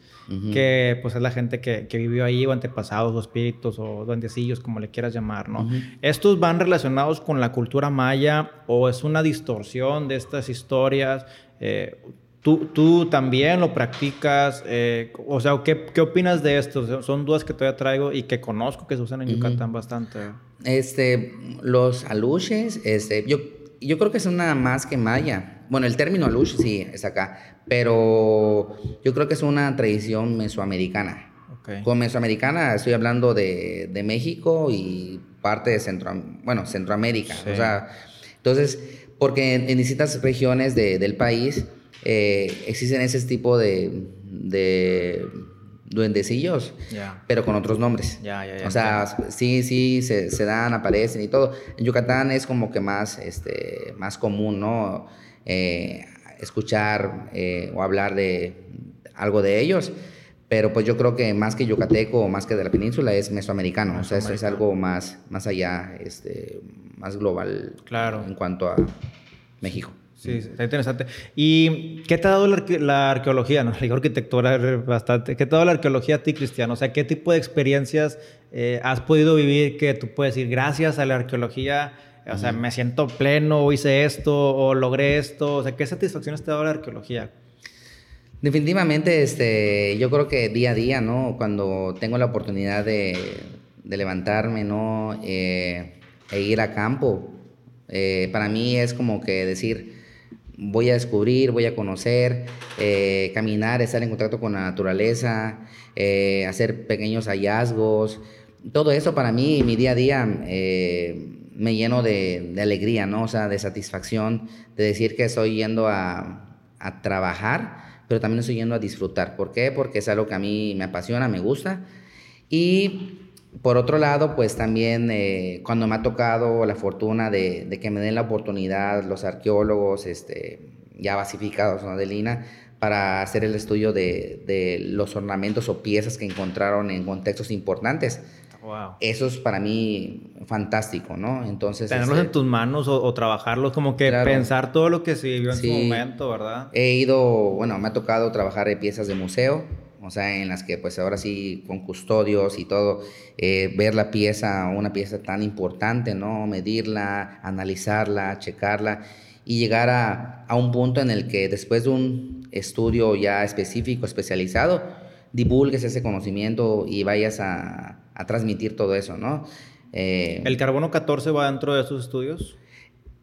que pues es la gente que, que, vivió ahí, o antepasados, o espíritus, o duendecillos, como le quieras llamar, ¿no? ¿Estos van relacionados con la cultura maya o es una distorsión de estas historias? Eh, ¿tú, ¿tú, también lo practicas? Eh, o sea, ¿qué, ¿qué, opinas de esto? Son dudas que todavía traigo y que conozco que se usan en Yucatán bastante. Este, los aluches, este, yo, yo creo que es una más que maya bueno, el término alush sí es acá, pero yo creo que es una tradición mesoamericana. Con mesoamericana estoy hablando de, de, México y parte de Centro, bueno, Centroamérica. O sea, entonces, porque en, distintas regiones de, del país eh, existen ese tipo de, de duendecillos, pero con otros nombres. o sea, sí, sí, se, se, dan, aparecen y todo. En Yucatán es como que más, este, más común, ¿no? Eh, escuchar eh, o hablar de algo de ellos. Pero pues yo creo que más que yucateco o más que de la península es mesoamericano. O sea, eso es algo más, más allá, este, más global claro. en cuanto a México. Sí, está interesante. ¿Y qué te ha dado la, arqueología? ¿no? La arquitectura bastante. ¿Qué te ha dado la arqueología a ti, Cristiano? O sea, ¿qué tipo de experiencias eh, has podido vivir que tú puedes decir, gracias a la arqueología, o sea, me siento pleno, hice esto, o logré esto. O sea, ¿qué satisfacción te da la arqueología? Definitivamente, este, yo creo que día a día, ¿no? Cuando tengo la oportunidad de, levantarme, ¿no? Eh, e ir a campo, eh, para mí es como que decir, voy a descubrir, voy a conocer, eh, caminar, estar en contacto con la naturaleza, hacer pequeños hallazgos. Todo eso para mí, mi día a día, me lleno de, alegría, ¿no? O sea, de satisfacción, de decir que estoy yendo a, trabajar, pero también estoy yendo a disfrutar. ¿Por qué? Porque es algo que a mí me apasiona, me gusta. Y por otro lado, pues también eh, cuando me ha tocado la fortuna de, que me den la oportunidad los arqueólogos este, ya basificados ¿no? de Lina para hacer el estudio de, de los ornamentos o piezas que encontraron en contextos importantes eso es para mí fantástico, ¿no? Entonces... Tenerlos en este tus manos o, trabajarlos, como que pensar todo lo que se vivió en su momento, ¿verdad? He ido, bueno, me ha tocado trabajar en piezas de museo, o sea, en las que pues ahora sí con custodios y todo, eh, ver la pieza, una pieza tan importante, ¿no? Medirla, analizarla, checarla y llegar a, a un punto en el que después de un estudio ya específico, especializado, divulgues ese conocimiento y vayas a, a transmitir todo eso, ¿no? Eh, ¿El carbono 14 va dentro de esos estudios?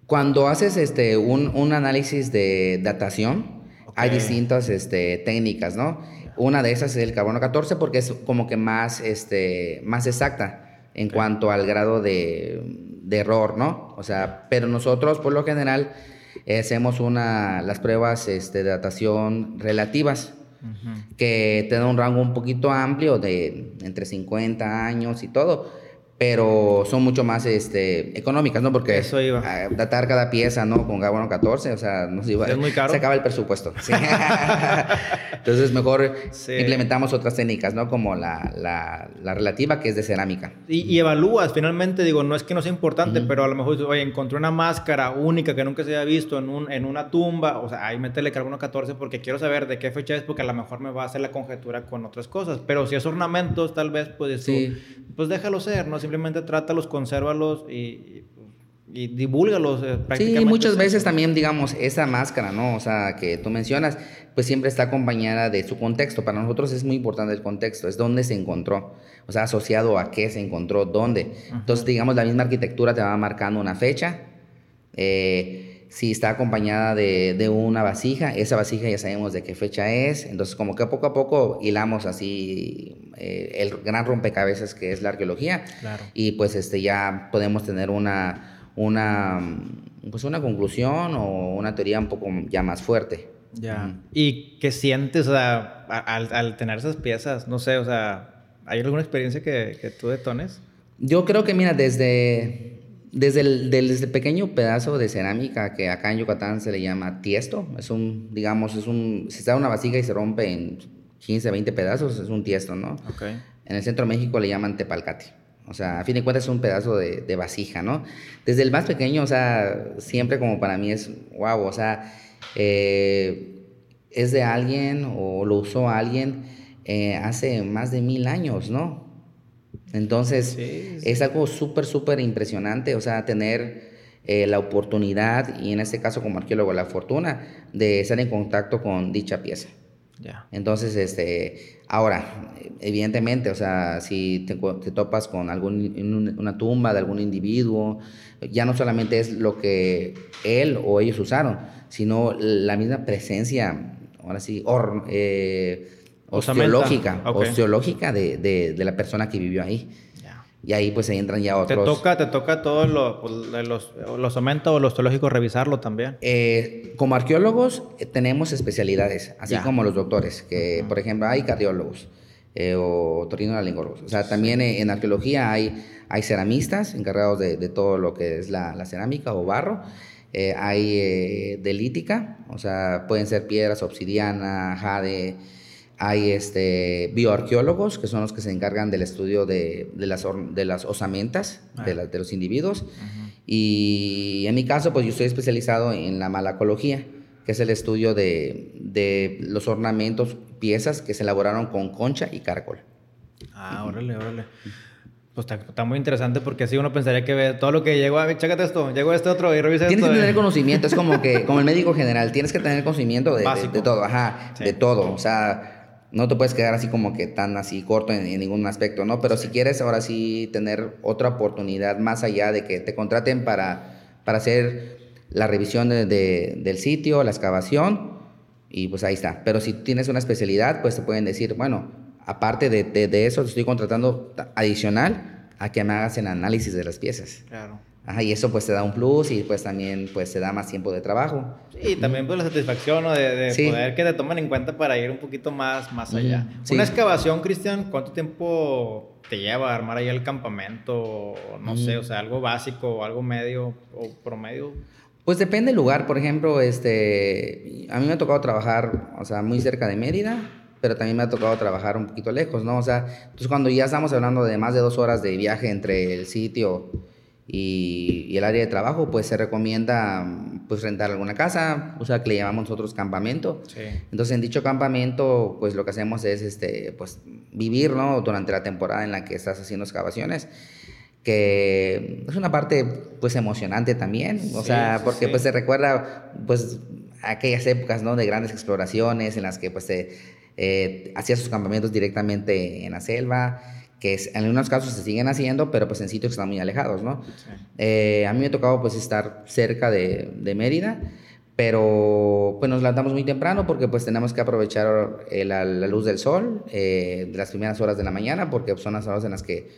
Cuando haces este, un, un análisis de datación, hay distintas este, técnicas, ¿no? Una de esas es el carbono 14 porque es como que más, este, más exacta en cuanto al grado de, de, error, ¿no? O sea, pero nosotros por lo general hacemos una, las pruebas este, de datación relativas que te da un rango un poquito amplio de entre 50 años y todo pero son mucho más este, económicas, ¿no? Porque Eso iba. datar cada pieza, ¿no? Con carbono 14, o sea, nos iba, es muy caro. se acaba el presupuesto. Entonces, mejor implementamos otras técnicas, ¿no? Como la, la, la relativa, que es de cerámica. Y, evalúas, finalmente, digo, no es que no sea importante, pero a lo mejor, oye, encontré una máscara única que nunca se había visto en, un, en una tumba, o sea, ahí métele carbono 14 porque quiero saber de qué fecha es, porque a lo mejor me va a hacer la conjetura con otras cosas. Pero si es ornamentos, tal vez, pues, sí. pues déjalo ser, ¿no? Simplemente trátalos, consérvalos y, y divúlgalos. Eh, sí, muchas veces también, digamos, esa máscara, ¿no? O sea, que tú mencionas, pues siempre está acompañada de su contexto. Para nosotros es muy importante el contexto, es dónde se encontró, o sea, asociado a qué se encontró, dónde. Entonces, digamos, la misma arquitectura te va marcando una fecha. Eh, si está acompañada de, de, una vasija, esa vasija ya sabemos de qué fecha es, entonces como que poco a poco hilamos así eh, el gran rompecabezas que es la arqueología y pues este ya podemos tener una, una, pues una conclusión o una teoría un poco ya más fuerte. Ya. ¿Y qué sientes o sea, al, al, tener esas piezas? No sé, o sea, ¿hay alguna experiencia que, que tú detones? Yo creo que, mira, desde, desde el, pequeño pedazo de cerámica que acá en Yucatán se le llama tiesto, es un, digamos, es un, si está una vasija y se rompe en 15, 20 pedazos, es un tiesto, ¿no? Okay. En el centro de México le llaman tepalcate. O sea, a fin de cuentas es un pedazo de, vasija, ¿no? Desde el más pequeño, o sea, siempre como para mí es, wow, o sea, eh, es de alguien o lo usó alguien eh, hace más de mil años, ¿no? Entonces, es algo súper, súper impresionante, o sea, tener eh, la oportunidad, y en este caso como arqueólogo, la fortuna de estar en contacto con dicha pieza. Entonces, este, ahora, evidentemente, o sea, si te, topas con algún, una tumba de algún individuo, ya no solamente es lo que él o ellos usaron, sino la misma presencia, ahora sí, or, eh, osteológica, osteológica de, de, de, la persona que vivió ahí. Y ahí pues ahí entran ya otros. ¿Te toca, te toca todos pues, los, los omentos o los osteológicos revisarlo también? Eh, como arqueólogos eh, tenemos especialidades, así como los doctores, que por ejemplo hay cardiólogos eh, o laringólogos. O sea, también en arqueología hay, hay ceramistas encargados de, de todo lo que es la, la cerámica o barro. hay de lítica, o sea, pueden ser piedras, obsidiana, jade, hay este, bioarqueólogos, que son los que se encargan del estudio de, de las, de las osamentas de, ah. de, los individuos. Y en mi caso, pues yo estoy especializado en la malacología, que es el estudio de, de los ornamentos, piezas que se elaboraron con concha y cárcol. Ah, órale, órale. Pues está, muy interesante porque así uno pensaría que ve todo lo que llegó a chécate esto, llegó este otro y revisa Tienes esto. Que tener conocimiento, es como que, como el médico general, tienes que tener conocimiento de, de, todo, ajá, de todo. O sea, no te puedes quedar así como que tan así corto en, ningún aspecto, ¿no? Pero si quieres ahora sí tener otra oportunidad más allá de que te contraten para, para hacer la revisión del sitio, la excavación, y pues ahí está. Pero si tienes una especialidad, pues te pueden decir, bueno, aparte de, de, eso, te estoy contratando adicional a que me hagas el análisis de las piezas. Claro. Ajá, y eso pues te da un plus y pues también pues te da más tiempo de trabajo. Sí, y también pues la satisfacción ¿no? de, de poder que te tomen en cuenta para ir un poquito más, más allá. Una excavación, Cristian, ¿cuánto tiempo te lleva a armar ahí el campamento? No sé, o sea, algo básico, algo medio o promedio. Pues depende del lugar, por ejemplo, este, a mí me ha tocado trabajar, o sea, muy cerca de Mérida, pero también me ha tocado trabajar un poquito lejos, ¿no? O sea, entonces cuando ya estamos hablando de más de dos horas de viaje entre el sitio y, el área de trabajo, pues se recomienda pues rentar alguna casa, o sea, que le llamamos nosotros campamento. Entonces, en dicho campamento, pues lo que hacemos es, este, pues, vivir, ¿no? Durante la temporada en la que estás haciendo excavaciones que es una parte pues emocionante también, o sea, porque pues se recuerda pues aquellas épocas, ¿no? De grandes exploraciones en las que pues se eh, hacía sus campamentos directamente en la selva, que en algunos casos se siguen haciendo, pero pues en sitios que están muy alejados, ¿no? Eh, a mí me ha tocado pues estar cerca de, de, Mérida, pero pues nos levantamos muy temprano porque pues tenemos que aprovechar eh, la, luz del sol de las primeras horas de la mañana, porque son las horas en las que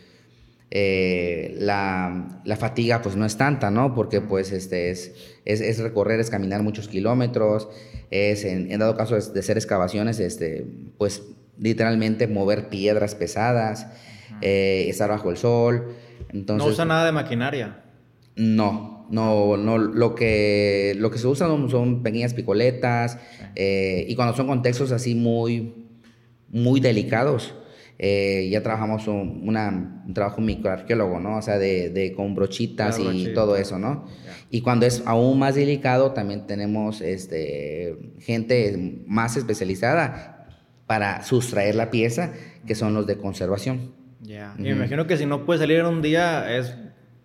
eh, la, la, fatiga pues no es tanta, ¿no? Porque pues este es, es, es recorrer, es caminar muchos kilómetros, es en, dado caso de ser excavaciones, este, pues literalmente mover piedras pesadas, eh, estar bajo el sol. Entonces, ¿No usa nada de maquinaria? No, no, no, lo que, lo que se usa son, pequeñas picoletas eh, y cuando son contextos así muy, muy delicados, eh, ya trabajamos un, una, un trabajo microarqueólogo, ¿no? O sea, de, de con brochitas y todo eso, ¿no? Y cuando es aún más delicado, también tenemos este, gente más especializada para sustraer la pieza, que son los de conservación. Ya, y me imagino que si no puede salir en un día, es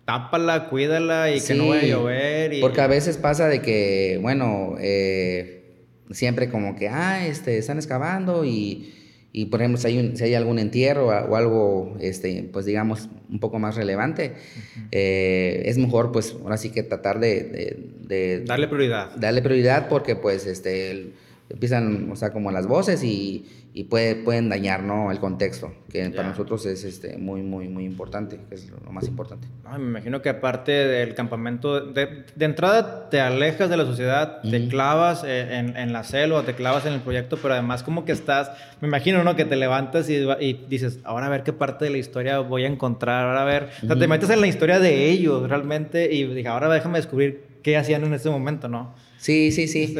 tápala, cuídala y que no vaya a llover. Y... Porque a veces pasa de que, bueno, eh, siempre como que, ah, este, están excavando y y por ejemplo, si hay, si hay algún entierro o algo, este, pues digamos, un poco más relevante, eh, es mejor pues ahora sí que tratar de, de, Darle prioridad. Darle prioridad porque pues este, empiezan, o sea, como las voces y, y puede, pueden dañar ¿no? el contexto, que para nosotros es este, muy, muy, muy importante, que es lo más importante. me imagino que aparte del campamento, de, de entrada te alejas de la sociedad, te clavas eh, en, en, la selva, te clavas en el proyecto, pero además como que estás, me imagino, ¿no? Que te levantas y, y dices, ahora a ver qué parte de la historia voy a encontrar, ahora a ver, o sea, te metes en la historia de ellos realmente y dije, ahora déjame descubrir qué hacían en ese momento, ¿no? Sí, sí, sí.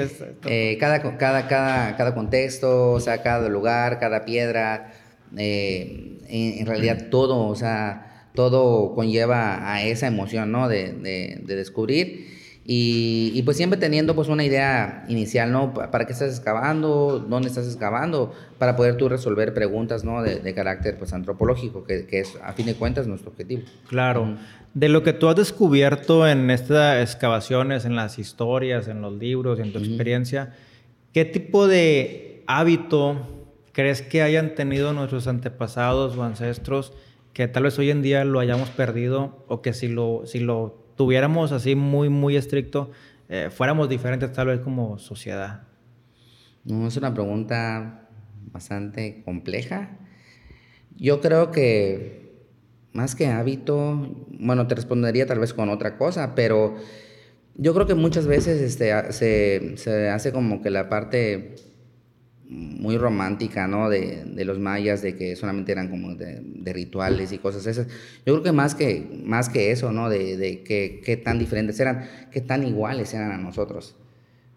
Eh, cada, cada, cada, cada contexto, o sea, cada lugar, cada piedra, eh, en, realidad todo, o sea, todo conlleva a esa emoción, ¿no? De, de, descubrir. Y, y, pues siempre teniendo pues una idea inicial, ¿no? ¿Para qué estás excavando? ¿Dónde estás excavando? Para poder tú resolver preguntas, ¿no? De, de carácter pues antropológico, que, que, es a fin de cuentas nuestro objetivo. Claro. De lo que tú has descubierto en estas excavaciones, en las historias, en los libros, en tu experiencia, ¿qué tipo de hábito crees que hayan tenido nuestros antepasados o ancestros que tal vez hoy en día lo hayamos perdido o que si lo, si lo tuviéramos así muy, muy estricto, eh, fuéramos diferentes tal vez como sociedad? No, es una pregunta bastante compleja. Yo creo que más que hábito, bueno, te respondería tal vez con otra cosa, pero yo creo que muchas veces este, se, se hace como que la parte muy romántica, ¿no? De, de, los mayas, de que solamente eran como de, de, rituales y cosas esas. Yo creo que más que, más que eso, ¿no? De, de qué tan diferentes eran, qué tan iguales eran a nosotros.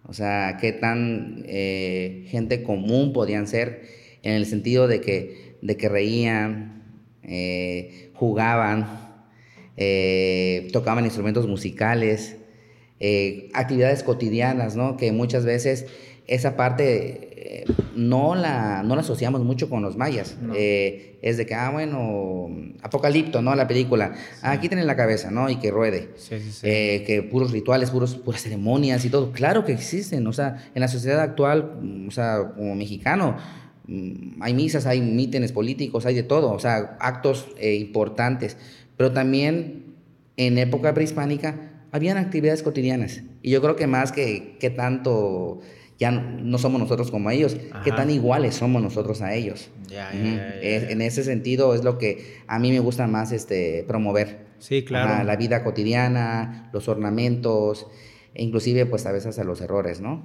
O sea, qué tan eh, gente común podían ser en el sentido de que, de que reían, eh, jugaban, eh, tocaban instrumentos musicales, eh, actividades cotidianas, ¿no? Que muchas veces esa parte no, la, no la asociamos mucho con los mayas. es de que, ah, bueno, Apocalipto, ¿no? La película. Ah, aquí tienen la cabeza, ¿no? Y que ruede. que puros rituales, puros, puras ceremonias y todo. Claro que existen, o sea, en la sociedad actual, o sea, como mexicano, Mm, hay misas, hay mítines políticos, hay de todo, o sea, actos eh, importantes, pero también en época prehispánica habían actividades cotidianas. Y yo creo que más que, que tanto ya no, somos nosotros como ellos, qué tan iguales somos nosotros a ellos. en ese sentido es lo que a mí me gusta más este, promover. Sí, claro. la vida cotidiana, los ornamentos, e inclusive pues a veces a los errores, ¿no?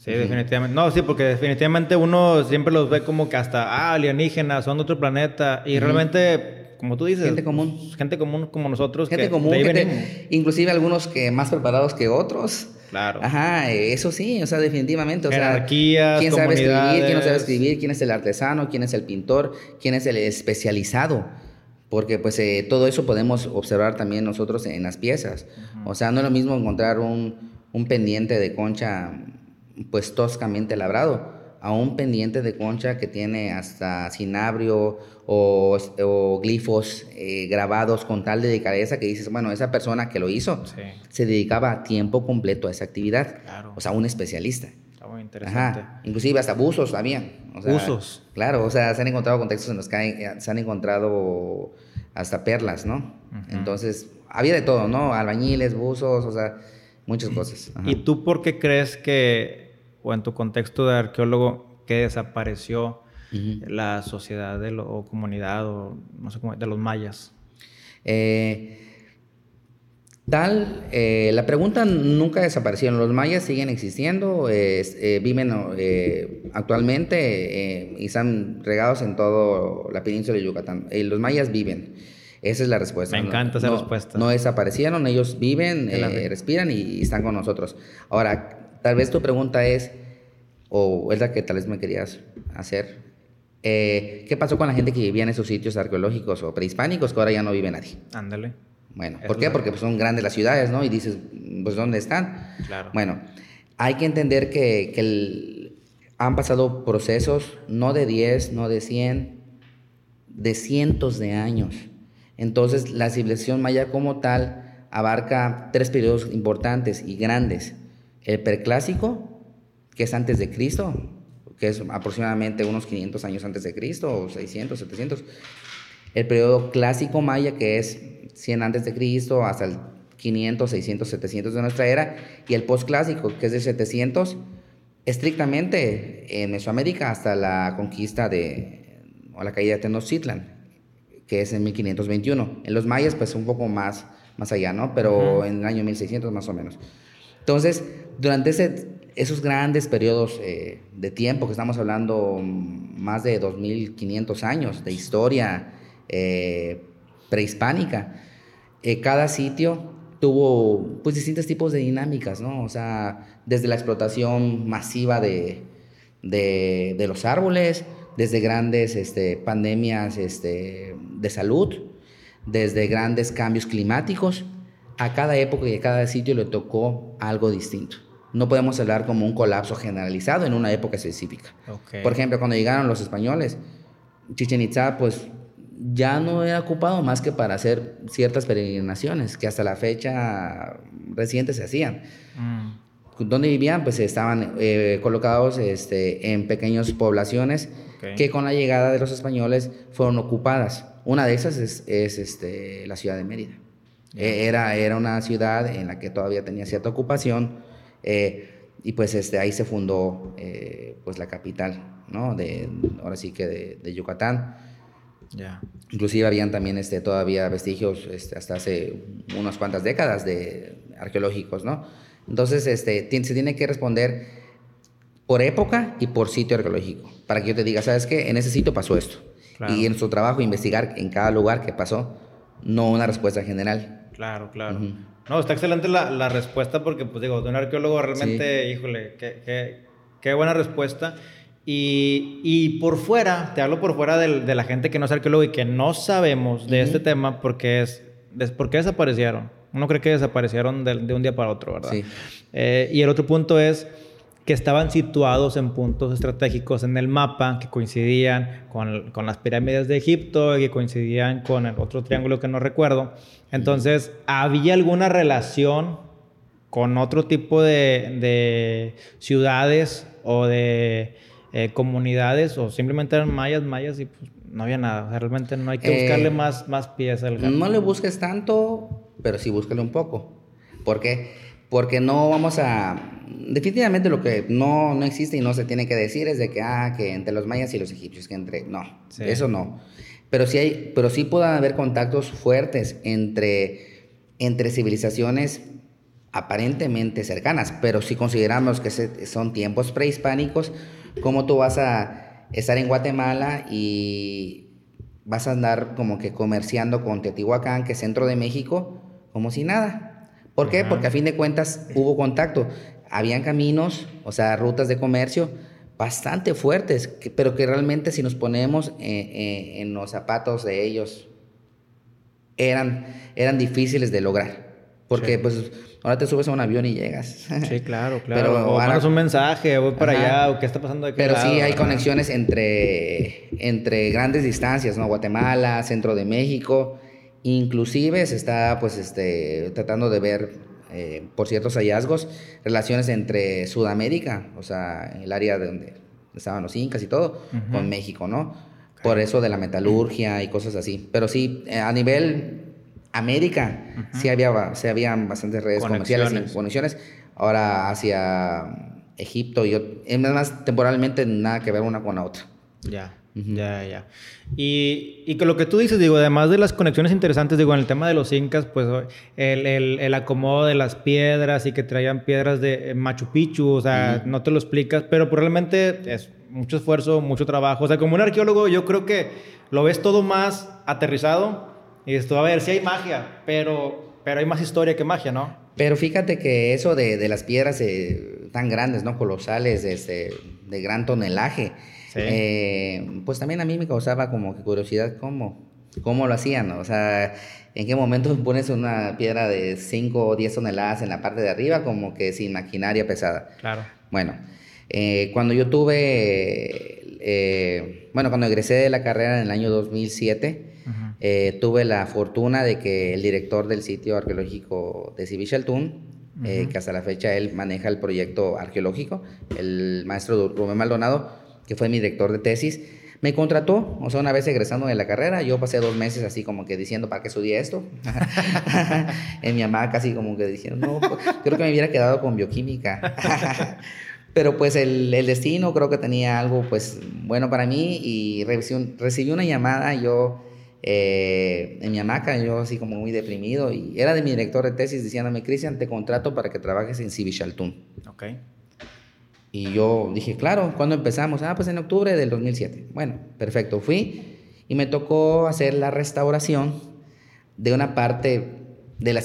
Sí, definitivamente. No, sí, porque definitivamente uno siempre los ve como que hasta, ah, alienígenas, son de otro planeta. Y realmente, como tú dices... Gente común. Gente común como nosotros. Gente común, inclusive algunos que más preparados que otros. Claro. Ajá, eso sí, o sea, definitivamente. O Jerarquías, sea, quién sabe escribir, quién no sabe escribir, quién es el artesano, quién es el pintor, quién es el especializado. Porque pues eh, todo eso podemos observar también nosotros en las piezas. O sea, no es lo mismo encontrar un, un pendiente de concha pues toscamente labrado a un pendiente de concha que tiene hasta cinabrio o, glifos eh, grabados con tal delicadeza que dices, bueno, esa persona que lo hizo se dedicaba a tiempo completo a esa actividad. O sea, un especialista. Está muy interesante. Inclusive hasta buzos habían. O Claro, o sea, se han encontrado contextos en los que eh, se han encontrado hasta perlas, ¿no? Entonces, había de todo, ¿no? Albañiles, buzos, o sea, muchas cosas. ¿Y tú por qué crees que, o en tu contexto de arqueólogo, que desapareció la sociedad de o comunidad o no sé cómo, de los mayas? Eh, tal, eh, la pregunta nunca desapareció. Los mayas siguen existiendo, eh, viven actualmente y están regados en toda la península de Yucatán. los mayas viven. Esa es la respuesta. Me encanta esa respuesta. No desaparecieron, ellos viven, respiran y, están con nosotros. Ahora, tal vez tu pregunta es, o es la que tal vez me querías hacer, eh, ¿Qué pasó con la gente que vivía en esos sitios arqueológicos o prehispánicos que ahora ya no vive nadie? Ándale. Bueno, ¿por qué? Porque pues, son grandes las ciudades, ¿no? Y dices, pues ¿dónde están? Claro. Bueno, hay que entender que, han pasado procesos no de 10, no de 100, de cientos de años. Entonces, la civilización maya como tal abarca tres periodos importantes y grandes. El preclásico, que es antes de Cristo, que es aproximadamente unos 500 años antes de Cristo, o 600, 700. El periodo clásico maya, que es 100 antes de Cristo hasta el 500, 600, 700 de nuestra era, y el postclásico, que es de 700, estrictamente en Mesoamérica hasta la conquista de, o la caída de Tenochtitlan, que es en 1521. En los mayas, pues un poco más, más allá, ¿no? Pero en el año 1600 más o menos. Entonces, durante esos grandes periodos eh, de tiempo, que estamos hablando más de 2.500 años de historia eh, prehispánica, eh, cada sitio tuvo pues distintos tipos de dinámicas, ¿no? O sea, desde la explotación masiva de, de, los árboles, desde grandes este, pandemias este, de salud, desde grandes cambios climáticos, a cada época y a cada sitio le tocó algo distinto. No podemos hablar como un colapso generalizado en una época específica. Por ejemplo, cuando llegaron los españoles, Chichen Itza, pues ya no era ocupado más que para hacer ciertas peregrinaciones que hasta la fecha reciente se hacían. Mm. ¿Dónde vivían? Pues estaban eh, colocados este, en pequeñas poblaciones que con la llegada de los españoles fueron ocupadas. Una de esas es, este, la ciudad de Mérida. era, era una ciudad en la que todavía tenía cierta ocupación eh, y pues este, ahí se fundó eh, pues la capital, ¿no? De, ahora sí que de, Yucatán. Ya. Inclusive habían también este, todavía vestigios este, hasta hace unas cuantas décadas de arqueológicos, ¿no? Entonces este, se tiene que responder por época y por sitio arqueológico, para que yo te diga, ¿sabes qué? En ese sitio pasó esto. Y en su trabajo investigar en cada lugar que pasó, no una respuesta general. Claro, claro. No, está excelente la, la, respuesta porque, pues digo, de un arqueólogo realmente, híjole, qué, qué, qué, buena respuesta. Y, y, por fuera, te hablo por fuera de, de, la gente que no es arqueólogo y que no sabemos de este tema porque es, ¿por qué desaparecieron? Uno cree que desaparecieron de, de un día para otro, ¿verdad? Sí. Eh, y el otro punto es que estaban situados en puntos estratégicos en el mapa que coincidían con, con las pirámides de Egipto y que coincidían con el otro triángulo que no recuerdo. Entonces, ¿había alguna relación con otro tipo de, ciudades o de eh, comunidades o simplemente eran mayas, mayas y pues no había nada? realmente no hay que buscarle eh, más, más pies al No le busques tanto, pero sí búscale un poco. ¿Por qué? porque no vamos a... Definitivamente lo que no, no existe y no se tiene que decir es de que, ah, que entre los mayas y los egipcios, que entre... No, eso no. Pero sí, hay, pero sí pueden haber contactos fuertes entre, entre civilizaciones aparentemente cercanas, pero si consideramos que son tiempos prehispánicos, ¿cómo tú vas a estar en Guatemala y vas a andar como que comerciando con Teotihuacán, que es centro de México, como si nada? ¿Por qué? Porque a fin de cuentas hubo contacto. Habían caminos, o sea, rutas de comercio bastante fuertes, pero que realmente si nos ponemos eh, eh, en los zapatos de ellos, eran, eran difíciles de lograr. Porque pues ahora te subes a un avión y llegas. Sí, claro, claro. Pero o mandas un mensaje, voy para allá, o qué está pasando aquí. Pero sí hay conexiones entre, entre grandes distancias, ¿no? Guatemala, centro de México. Inclusive se está pues este, tratando de ver eh, por ciertos hallazgos, relaciones entre Sudamérica, o sea, el área de donde estaban los incas y todo, con México, ¿no? Por eso de la metalurgia y cosas así. Pero sí, eh, a nivel América, sí había, sí habían bastantes redes comerciales y conexiones. Ahora hacia Egipto y es más temporalmente nada que ver una con la otra. Ya. Ya, ya. Y, y con lo que tú dices, digo, además de las conexiones interesantes, digo, en el tema de los incas, pues el, el, el acomodo de las piedras y que traían piedras de Machu Picchu, o sea, no te lo explicas, pero pues, realmente es mucho esfuerzo, mucho trabajo. O sea, como un arqueólogo, yo creo que lo ves todo más aterrizado y esto, a ver, sí hay magia, pero, pero hay más historia que magia, ¿no? Pero fíjate que eso de, de las piedras eh, tan grandes, ¿no? Colosales, de, este, de gran tonelaje eh, pues también a mí me causaba como que curiosidad cómo, cómo lo hacían, o sea, en qué momento pones una piedra de 5 o 10 toneladas en la parte de arriba como que sin maquinaria pesada. Claro. Bueno, eh, cuando yo tuve, eh, bueno, cuando egresé de la carrera en el año 2007, tuve la fortuna de que el director del sitio arqueológico de Sibichaltún, que hasta la fecha él maneja el proyecto arqueológico, el maestro Rubén Maldonado, que fue mi director de tesis, me contrató, o sea, una vez egresando de la carrera, yo pasé dos meses así como que diciendo, ¿para qué estudié esto? en mi mamá casi como que diciendo, no, pues, creo que me hubiera quedado con bioquímica. Pero pues el, destino creo que tenía algo pues bueno para mí y recibí, una llamada yo eh, en mi hamaca, yo así como muy deprimido y era de mi director de tesis diciéndome, Cristian, te contrato para que trabajes en Cibichaltún. Ok. Y yo dije, claro, ¿cuándo empezamos? Ah, pues en octubre del 2007. Bueno, perfecto, fui y me tocó hacer la restauración de una parte de la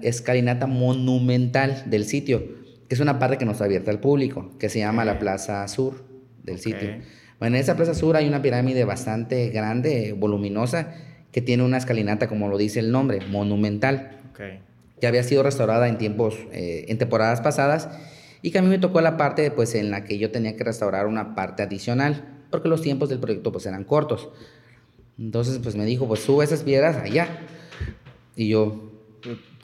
escalinata monumental del sitio, que es una parte que no está abierta al público, que se llama la Plaza Sur del sitio. Bueno, en esa Plaza Sur hay una pirámide bastante grande, voluminosa, que tiene una escalinata, como lo dice el nombre, monumental, que había sido restaurada en tiempos, eh, en temporadas pasadas y que a mí me tocó la parte pues, en la que yo tenía que restaurar una parte adicional, porque los tiempos del proyecto pues, eran cortos. Entonces pues me dijo, pues sube esas piedras allá. Y yo,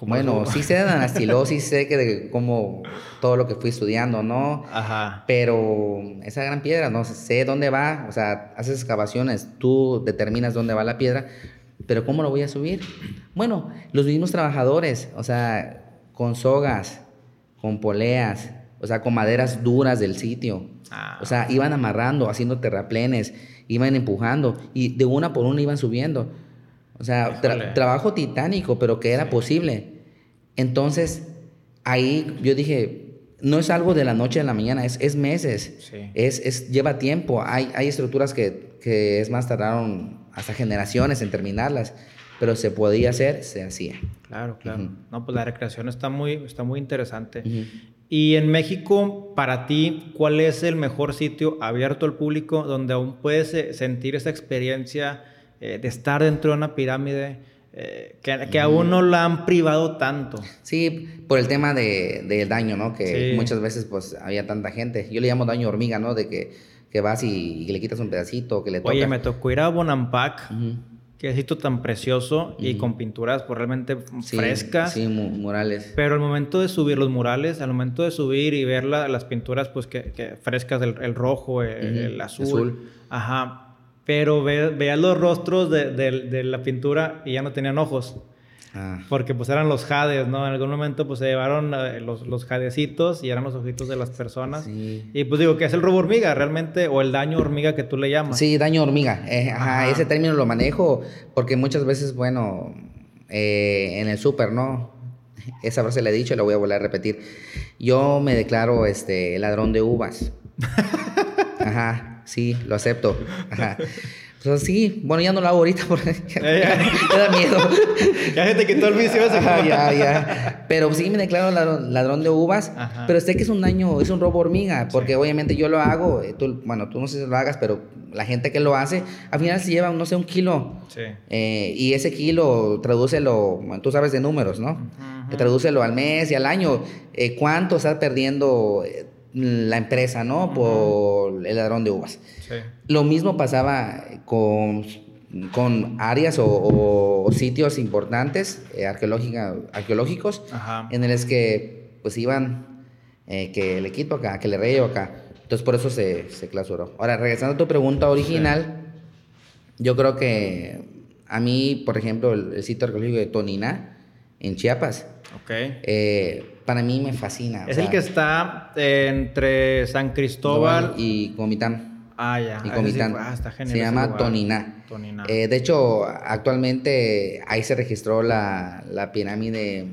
bueno, sí sé de anastilosis, sé que de cómo todo lo que fui estudiando, ¿no? Ajá. Pero esa gran piedra, no sé dónde va, o sea, haces excavaciones, tú determinas dónde va la piedra, pero ¿cómo lo voy a subir? Bueno, los mismos trabajadores, o sea, con sogas, con poleas, o sea, con maderas duras del sitio. Ah. O sea, iban amarrando, haciendo terraplenes, iban empujando y de una por una iban subiendo. O sea, trabajo titánico, pero que era posible. Entonces, ahí yo dije, no es algo de la noche a la mañana, es, es meses, es, es, lleva tiempo. Hay, hay estructuras que, que, es más, tardaron hasta generaciones en terminarlas, pero se podía hacer, se hacía. Claro, claro. No, pues la recreación está muy, está muy interesante. Y en México, para ti, ¿cuál es el mejor sitio abierto al público donde aún puedes eh, sentir esa experiencia eh, de estar dentro de una pirámide eh, que, aún no la han privado tanto? Sí, por el tema del de daño, ¿no? Que muchas veces pues había tanta gente. Yo le llamo daño hormiga, ¿no? De que, que vas y, le quitas un pedacito, que le tocas. Oye, me tocó ir a Bonampak qué sitio tan precioso y con pinturas pues, realmente frescas. Sí, murales. Pero al momento de subir los murales, al momento de subir y ver las pinturas pues que, frescas, el, rojo, el, azul, Ajá. Pero veas los rostros de, la pintura y ya no tenían ojos. Ah. Porque pues eran los jades, ¿no? En algún momento pues se llevaron eh, los, los, jadecitos y eran los ojitos de las personas. Y pues digo, que es el robo hormiga realmente? ¿O el daño hormiga que tú le llamas? Sí, daño hormiga. Eh, ajá, ese término lo manejo porque muchas veces, bueno, eh, en el súper, ¿no? Esa frase la he dicho y la voy a volver a repetir. Yo me declaro este ladrón de uvas. Ajá, sí, lo acepto. Ajá. Pues sí, bueno, ya no lo hago ahorita porque me da miedo. ya se te quitó el vicio ese. ya, ya. Pero sí me declaro ladrón, de uvas, pero sé que es un daño, es un robo hormiga, porque obviamente yo lo hago, eh, tú, bueno, tú no sé si lo hagas, pero la gente que lo hace, al final se lleva, no sé, un kilo. Sí. Eh, y ese kilo, tradúcelo, tú sabes de números, ¿no? Uh Tradúcelo al mes y al año. Eh, ¿Cuánto estás perdiendo la empresa, ¿no? Por el ladrón de uvas. Lo mismo pasaba con, con áreas o, sitios importantes eh, arqueológicos en los que pues iban eh, que el equipo acá, que el rey acá. Entonces por eso se, se clausuró. Ahora, regresando a tu pregunta original, yo creo que a mí, por ejemplo, el, sitio arqueológico de Tonina, en Chiapas, okay. Eh, para mí me fascina. Es el que está entre San Cristóbal y Comitán. Ah, ya. Y Comitán. Ah, está Se llama Tonina. Eh, de hecho, actualmente ahí se registró la, pirámide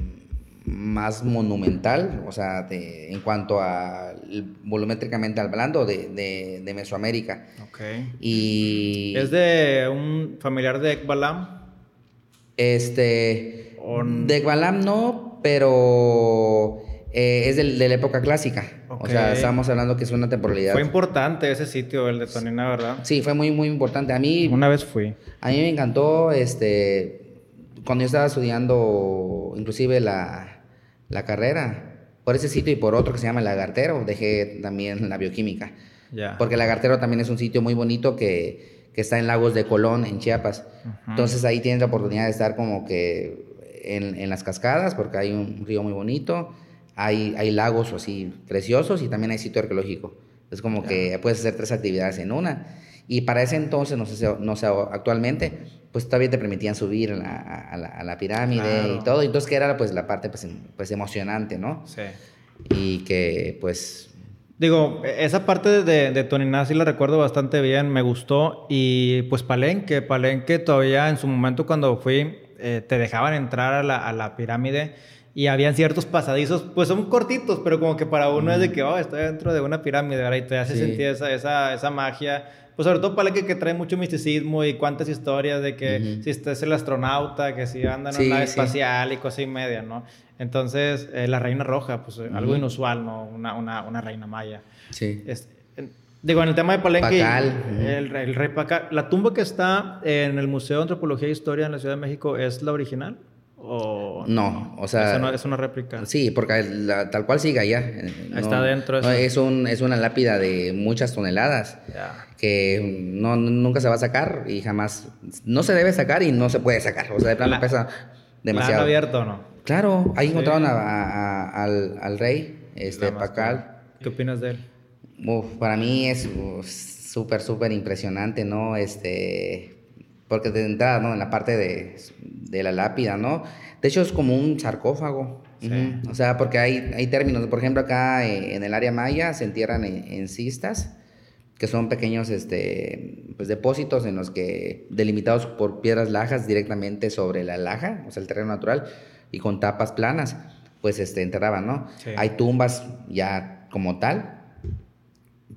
más monumental, o sea, en cuanto a volumétricamente hablando, de, de, Mesoamérica. Ok. Y... ¿Es de un familiar de Ekbalam? Este... De Ekbalam no, pero eh, es de la época clásica. O sea, estamos hablando que es una temporalidad. Fue importante ese sitio, el de Tonina, ¿verdad? Sí, fue muy, muy importante. A mí... Una vez fui. A mí me encantó, este, cuando yo estaba estudiando inclusive la, la carrera, por ese sitio y por otro que se llama Lagartero, dejé también la bioquímica. Ya. Porque Lagartero también es un sitio muy bonito que, que está en Lagos de Colón, en Chiapas. Entonces ahí tienes la oportunidad de estar como que en, en las cascadas, porque hay un río muy bonito hay, hay lagos así preciosos y también hay sitio arqueológico. Es como que puedes hacer tres actividades en una. Y para ese entonces, no sé, no sé actualmente, pues todavía te permitían subir a la, a la, pirámide y todo. Entonces, que era pues la parte pues, pues emocionante, ¿no? Sí. Y que pues... Digo, esa parte de, de Toniná sí la recuerdo bastante bien, me gustó. Y pues Palenque, Palenque todavía en su momento cuando fui, eh, te dejaban entrar a la, a la pirámide y habían ciertos pasadizos, pues son cortitos, pero como que para uno es de que, oh, estoy dentro de una pirámide, ¿verdad? Y te hace sentir esa, esa, esa magia. Pues sobre todo para que, que trae mucho misticismo y cuántas historias de que si este es el astronauta, que si anda en una nave espacial y cosas y media, ¿no? Entonces, eh, la reina roja, pues algo inusual, ¿no? Una, una, una reina maya. Sí. Digo, en el tema de Palenque, el, el, rey Pacal, la tumba que está en el Museo de Antropología e Historia en la Ciudad de México, ¿es la original? O, no, o sea... Es una, réplica. Sí, porque tal cual sigue allá. Está dentro. es, un, es una lápida de muchas toneladas que no, nunca se va a sacar y jamás... No se debe sacar y no se puede sacar. O sea, de plano pesa demasiado. ¿La abierto o no? Claro, ahí encontraron al, al, rey, este, Pacal. ¿Qué opinas de él? Para mí es súper, súper impresionante, ¿no? Este porque de entrada, ¿no? En la parte de, de, la lápida, ¿no? De hecho, es como un sarcófago. O sea, porque hay, hay términos. Por ejemplo, acá eh, en el área maya se entierran en, cistas, que son pequeños este, pues, depósitos en los que, delimitados por piedras lajas directamente sobre la laja, o sea, el terreno natural, y con tapas planas, pues este, enterraban, ¿no? Hay tumbas ya como tal,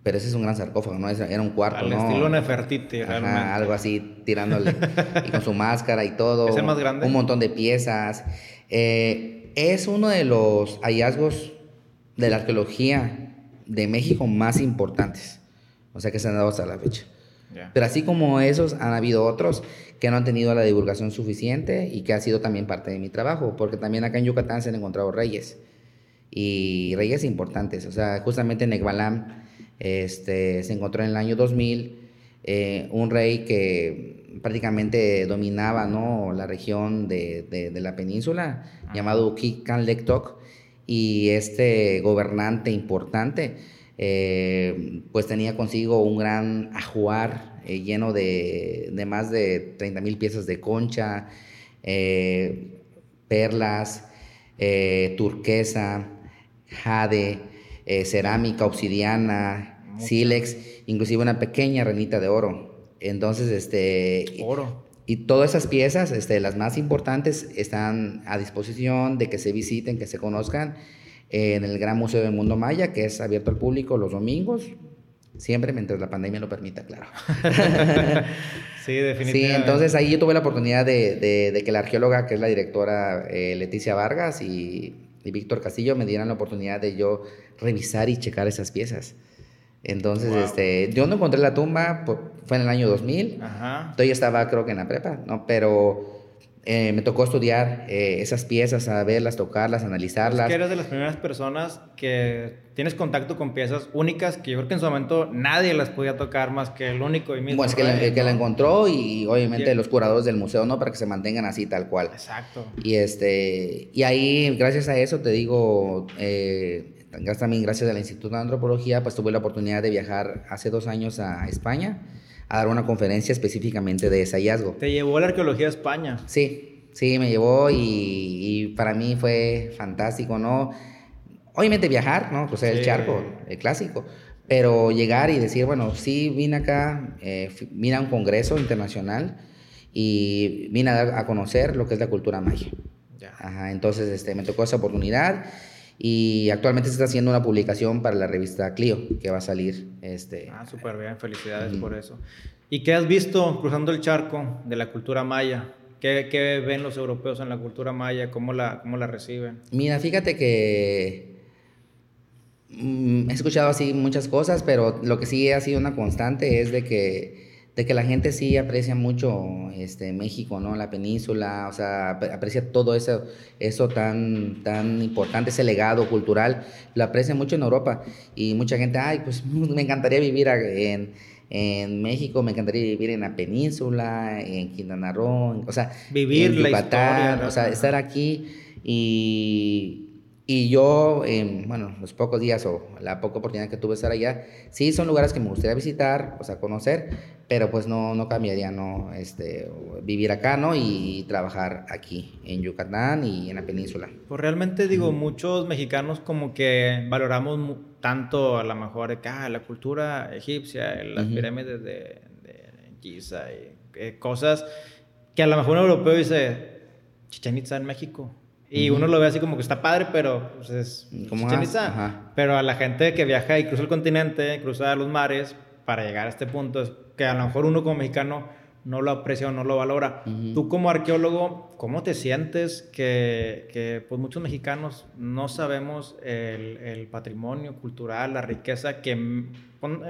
pero ese es un gran sarcófago, ¿no? Era un cuarto, Al ¿no? estilo Nefertiti, realmente. algo así, tirándole. y con su máscara y todo. ¿Es el más grande? Un montón de piezas. Eh, es uno de los hallazgos de la arqueología de México más importantes. O sea, que se han dado hasta la fecha. Pero así como esos, han habido otros que no han tenido la divulgación suficiente y que ha sido también parte de mi trabajo, porque también acá en Yucatán se han encontrado reyes. Y reyes importantes. O sea, justamente en Ekbalam este, se encontró en el año 2000 eh, un rey que prácticamente dominaba ¿no? la región de, la península, llamado Kikan Lektok, y este gobernante importante eh, pues tenía consigo un gran ajuar eh, lleno de, más de 30 mil piezas de concha, perlas, turquesa, jade, eh, cerámica, obsidiana, sílex, inclusive una pequeña renita de oro. Entonces, este... Oro. Y, todas esas piezas, este, las más importantes, están a disposición de que se visiten, que se conozcan en el Gran Museo del Mundo Maya, que es abierto al público los domingos, siempre mientras la pandemia lo permita, claro. sí, definitivamente. Sí, entonces ahí yo tuve la oportunidad de, que la arqueóloga, que es la directora eh, Leticia Vargas y, Víctor Castillo, me dieran la oportunidad de yo revisar y checar esas piezas. Entonces, este, yo no encontré la tumba, fue en el año 2000. Ajá. Entonces yo estaba, creo que en la prepa, ¿no? Pero eh, me tocó estudiar eh, esas piezas, a verlas, tocarlas, analizarlas. Es que eres de las primeras personas que tienes contacto con piezas únicas que yo creo que en su momento nadie las podía tocar más que el único y mismo. Bueno, es que, la, que la encontró y obviamente los curadores del museo, ¿no? Para que se mantengan así tal cual. Exacto. Y, este, y ahí, gracias a eso, te digo, eh, también gracias al Instituto de Antropología, pues tuve la oportunidad de viajar hace dos años a España a dar una conferencia específicamente de ese hallazgo. ¿Te llevó la arqueología a España? Sí, sí, me llevó y, para mí fue fantástico, ¿no? Obviamente viajar, ¿no? Cruzar el charco, el clásico. Pero llegar y decir, bueno, sí, vine acá, eh, vine a un congreso internacional y vine a, a conocer lo que es la cultura maya. Ajá, entonces este, me tocó esa oportunidad y actualmente se está haciendo una publicación para la revista Clio, que va a salir. Este, ah, súper bien, felicidades por eso. ¿Y qué has visto cruzando el charco de la cultura maya? ¿Qué, ¿Qué, ven los europeos en la cultura maya? ¿Cómo la, cómo la reciben? Mira, fíjate que mm, he escuchado así muchas cosas, pero lo que sí ha sido una constante es de que de que la gente sí aprecia mucho este, México, ¿no? La península, o sea, aprecia todo eso, eso tan, tan importante, ese legado cultural, lo aprecia mucho en Europa. Y mucha gente, ay, pues me encantaría vivir en, en México, me encantaría vivir en la península, en Quintana Roo, o sea, vivir en Yucatán, o sea, estar aquí y y yo, bueno, los pocos días o la poca oportunidad que tuve de estar allá, sí son lugares que me gustaría visitar, o sea, conocer, pero pues no, no cambiaría, ¿no? Este, vivir acá, ¿no? Y trabajar aquí, en Yucatán y en la península. Pues realmente digo, muchos mexicanos como que valoramos tanto a lo mejor ah, la cultura egipcia, las pirámides de, de Giza y eh, cosas que a lo mejor un europeo dice, Chichen Itza en México y uno lo ve así como que está padre, pero pues es como Pero a la gente que viaja y cruza el continente, cruza los mares para llegar a este punto, es que a lo mejor uno como mexicano no lo aprecia o no lo valora. Tú como arqueólogo, ¿cómo te sientes que, que pues muchos mexicanos no sabemos el, el, patrimonio cultural, la riqueza que...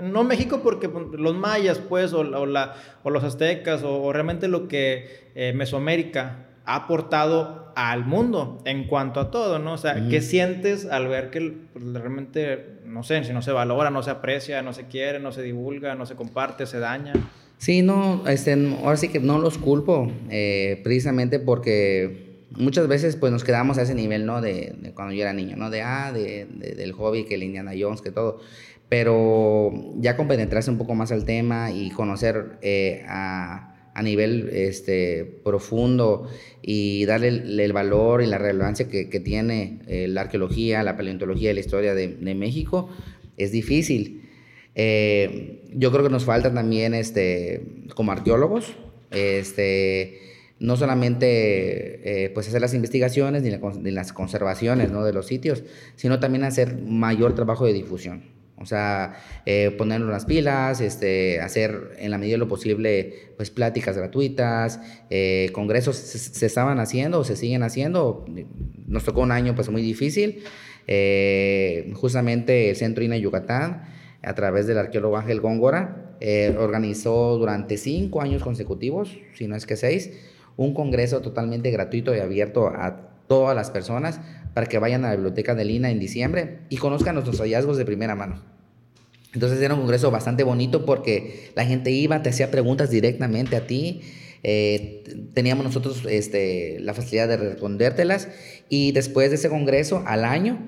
No México porque pues, los mayas, pues, o, o, la, o los aztecas, o, realmente lo que eh, Mesoamérica ha aportado al mundo en cuanto a todo, ¿no? O sea, ¿qué sientes al ver que pues, realmente, no sé, si no se valora, no se aprecia, no se quiere, no se divulga, no se comparte, se daña? Sí, no, este, ahora sí que no los culpo, eh, precisamente porque muchas veces pues nos quedamos a ese nivel, ¿no? De, cuando yo era niño, ¿no? De, ah, de, del hobby, que el Indiana Jones, que todo. Pero ya compenetrarse un poco más al tema y conocer eh, a a nivel este, profundo y darle el, valor y la relevancia que, tiene eh, la arqueología, la paleontología y la historia de, México, es difícil. Eh, yo creo que nos falta también, este, como arqueólogos, este, no solamente eh, pues hacer las investigaciones ni, las conservaciones ¿no? de los sitios, sino también hacer mayor trabajo de difusión. O sea, eh, ponernos las pilas, este, hacer en la medida de lo posible, pues pláticas gratuitas, eh, congresos se, estaban haciendo o se siguen haciendo. Nos tocó un año pues muy difícil. Eh, justamente el Centro INA Yucatán, a través del arqueólogo Ángel Góngora, organizó durante cinco años consecutivos, si no es que seis, un congreso totalmente gratuito y abierto a todas las personas para que vayan a la biblioteca de Lina en diciembre y conozcan nuestros hallazgos de primera mano. Entonces era un congreso bastante bonito porque la gente iba, te hacía preguntas directamente a ti. Eh, teníamos nosotros este, la facilidad de respondértelas y después de ese congreso, al año,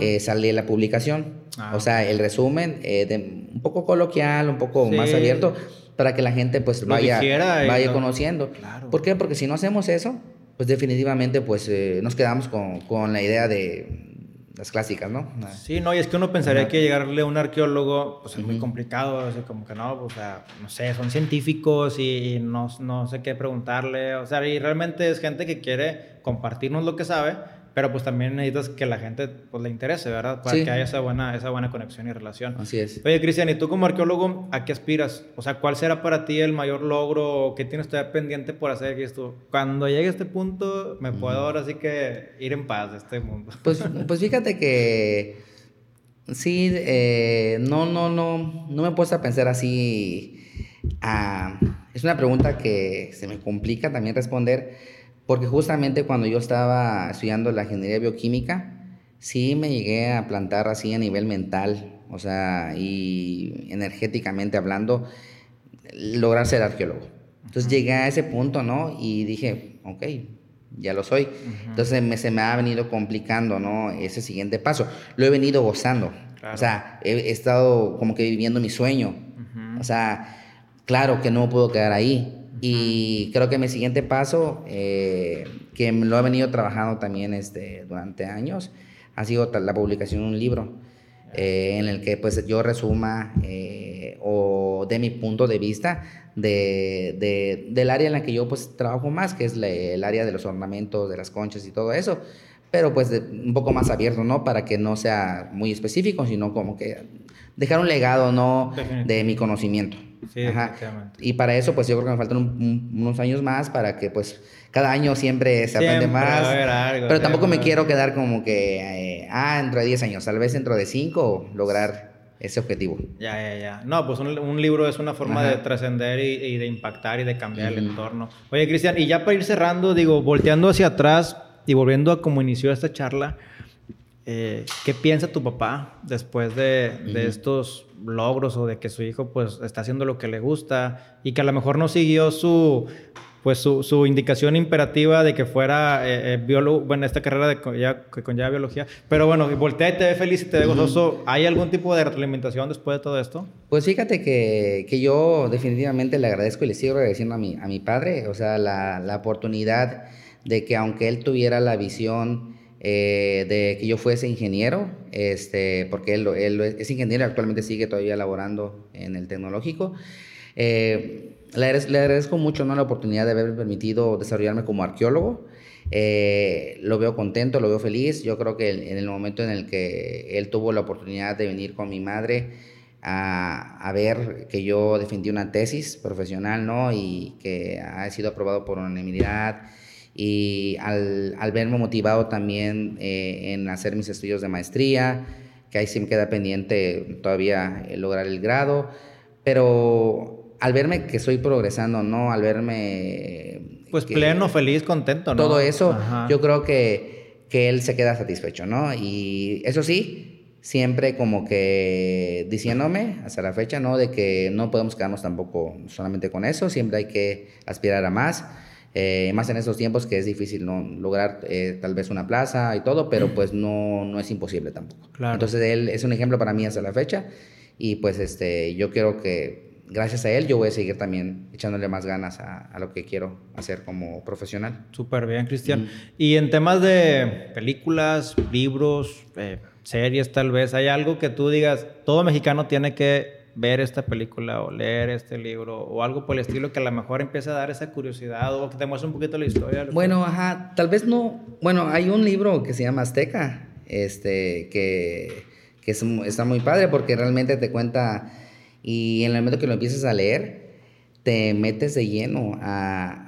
eh, sale la publicación. Ah, o sea, el resumen, eh, de, un poco coloquial, un poco más abierto, para que la gente pues vaya, vaya conociendo. ¿Por qué? Porque si no hacemos eso, pues definitivamente pues eh, nos quedamos con, con, la idea de las clásicas, ¿no? Sí, no, y es que uno pensaría que llegarle a un arqueólogo pues es muy complicado, así como que no, pues, o sea, no sé, son científicos y, no, no sé qué preguntarle, o sea, y realmente es gente que quiere compartirnos lo que sabe, pero pues también necesitas que la gente pues le interese, ¿verdad? Para que haya esa buena, esa buena conexión y relación. Así es. Oye, Cristian, ¿y tú como arqueólogo a qué aspiras? O sea, ¿cuál será para ti el mayor logro? ¿Qué tienes todavía pendiente por hacer? esto? Cuando llegue a este punto, me puedo ahora sí que ir en paz de este mundo. Pues, pues fíjate que sí, eh, no, no, no, no me he puesto a pensar así. Ah, es una pregunta que se me complica también responder porque justamente cuando yo estaba estudiando la ingeniería bioquímica, sí me llegué a plantar así a nivel mental, o sea, y energéticamente hablando, lograr ser arqueólogo. Entonces llegué a ese punto, ¿no? Y dije, ok, ya lo soy. Entonces me, se me ha venido complicando, ¿no? Ese siguiente paso. Lo he venido gozando. O sea, he, estado como que viviendo mi sueño. O sea, claro que no puedo quedar ahí. Y creo que mi siguiente paso, eh, que lo he venido trabajando también este, durante años, ha sido la publicación de un libro eh, en el que pues yo resuma eh, o de mi punto de vista de, de, del área en la que yo pues trabajo más, que es el área de los ornamentos, de las conchas y todo eso, pero pues un poco más abierto, ¿no? Para que no sea muy específico, sino como que dejar un legado, ¿no? De mi conocimiento. Sí, Y para eso, pues yo creo que me faltan unos años más para que, pues, cada año siempre se aprende más. pero tampoco me quiero quedar como que, eh, ah, dentro de 10 años, tal vez dentro de 5 lograr ese objetivo. Ya, ya, ya. No, pues un, libro es una forma de trascender y, de impactar y de cambiar el entorno. Oye, Cristian, y ya para ir cerrando, digo, volteando hacia atrás y volviendo a cómo inició esta charla, eh, ¿qué piensa tu papá después de, de estos logros o de que su hijo pues está haciendo lo que le gusta y que a lo mejor no siguió su pues su, su indicación imperativa de que fuera eh, eh, biólogo, bueno, esta carrera de, ya, que conlleva biología, pero bueno, voltea y te ve feliz y te ve gozoso, ¿hay algún tipo de retroalimentación después de todo esto? Pues fíjate que, que, yo definitivamente le agradezco y le sigo agradeciendo a mi, a mi padre, o sea, la, la oportunidad de que aunque él tuviera la visión eh, de que yo fuese ingeniero, este, porque él, él, es ingeniero, actualmente sigue todavía laborando en el tecnológico. Eh, le, agradezco mucho ¿no? la oportunidad de haberme permitido desarrollarme como arqueólogo. Eh, lo veo contento, lo veo feliz. Yo creo que en el momento en el que él tuvo la oportunidad de venir con mi madre a, a, ver que yo defendí una tesis profesional, ¿no? Y que ha sido aprobado por unanimidad y al, al verme motivado también eh, en hacer mis estudios de maestría, que ahí sí me queda pendiente todavía eh, lograr el grado, pero al verme que estoy progresando, ¿no? Al verme... Pues pleno, feliz, contento, ¿no? Todo eso, yo creo que, que él se queda satisfecho, ¿no? Y eso sí, siempre como que diciéndome hasta la fecha, ¿no? De que no podemos quedarnos tampoco solamente con eso, siempre hay que aspirar a más. Eh, más en estos tiempos que es difícil ¿no? lograr eh, tal vez una plaza y todo, pero pues no, no es imposible tampoco. Entonces él es un ejemplo para mí hasta la fecha y pues este, yo quiero que gracias a él yo voy a seguir también echándole más ganas a, a lo que quiero hacer como profesional. Súper bien, Cristian. Y en temas de películas, libros, eh, series tal vez, ¿hay algo que tú digas, todo mexicano tiene que ver esta película o leer este libro o algo por el estilo que a lo mejor empiece a dar esa curiosidad o que te muestre un poquito la historia? Bueno, ajá, tal vez no. Bueno, hay un libro que se llama Azteca, este, que, que es, está muy padre porque realmente te cuenta y en el momento que lo empiezas a leer, te metes de lleno a,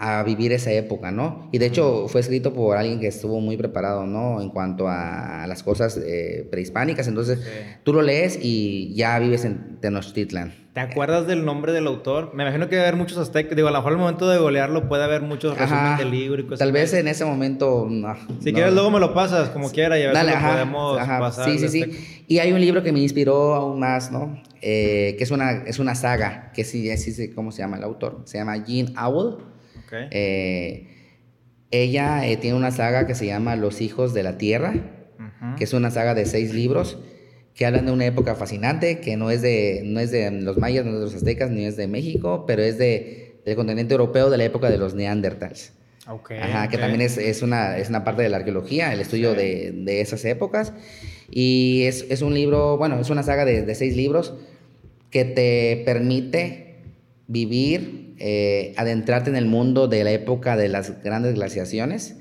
a vivir esa época, ¿no? Y de hecho fue escrito por alguien que estuvo muy preparado, ¿no? En cuanto a las cosas eh, prehispánicas, entonces tú lo lees y ya vives en Tenochtitlan. ¿Te acuerdas del nombre del autor? Me imagino que debe haber muchos aztecas, digo, a lo mejor al momento de golearlo puede haber muchos resúmenes del libro y cosas Tal vez en ese momento, no. Si quieres luego me lo pasas, como quiera, y a ver si lo podemos pasar. Sí, sí, sí. Y hay un libro que me inspiró aún más, ¿no? Eh, que es una, es una saga, que sí, sí sé cómo se llama el autor, se llama Jean Owl eh, ella eh, tiene una saga que se llama Los Hijos de la Tierra, que es una saga de seis libros que hablan de una época fascinante, que no es de, no es de los mayas, no es de los aztecas, ni es de México, pero es de, del continente europeo de la época de los neandertals. Ajá, que también es, es, una, es una parte de la arqueología, el estudio de, de, esas épocas. Y es, es, un libro, bueno, es una saga de, de seis libros que te permite vivir, eh, adentrarte en el mundo de la época de las grandes glaciaciones.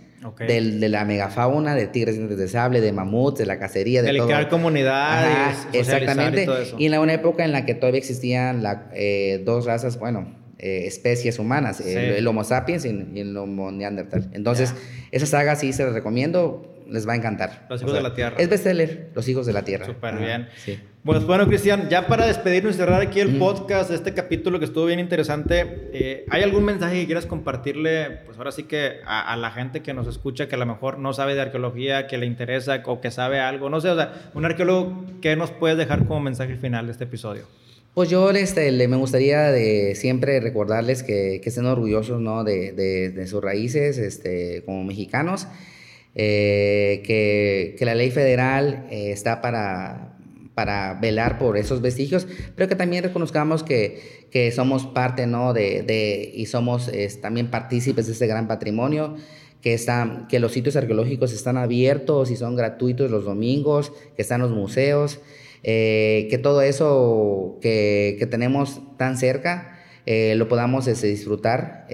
Del, de la megafauna, de tigres de sable, de mamuts, de la cacería, de el todo. crear comunidades, exactamente. Y, en una época en la que todavía existían la, eh, dos razas, bueno, eh, especies humanas, el, Homo sapiens y, el Homo neandertal. Entonces, esa saga sí se la recomiendo les va a encantar. Los hijos de la tierra. Es bestseller, Los hijos de la tierra. Súper bien. Sí. Pues bueno, Cristian, ya para despedirnos y cerrar aquí el podcast de este capítulo que estuvo bien interesante, eh, ¿hay algún mensaje que quieras compartirle, pues ahora sí que a, la gente que nos escucha, que a lo mejor no sabe de arqueología, que le interesa o que sabe algo? No sé, o sea, un arqueólogo, ¿qué nos puedes dejar como mensaje final de este episodio? Pues yo este, le, me gustaría de siempre recordarles que, que estén orgullosos ¿no? de, de, de sus raíces este, como mexicanos eh, que, la ley federal eh, está para, para velar por esos vestigios, pero que también reconozcamos que, que somos parte ¿no? de, de y somos también partícipes de ese gran patrimonio. Que, están, que los sitios arqueológicos están abiertos y son gratuitos los domingos, que están los museos, eh, que todo eso que, que tenemos tan cerca lo podamos este, disfrutar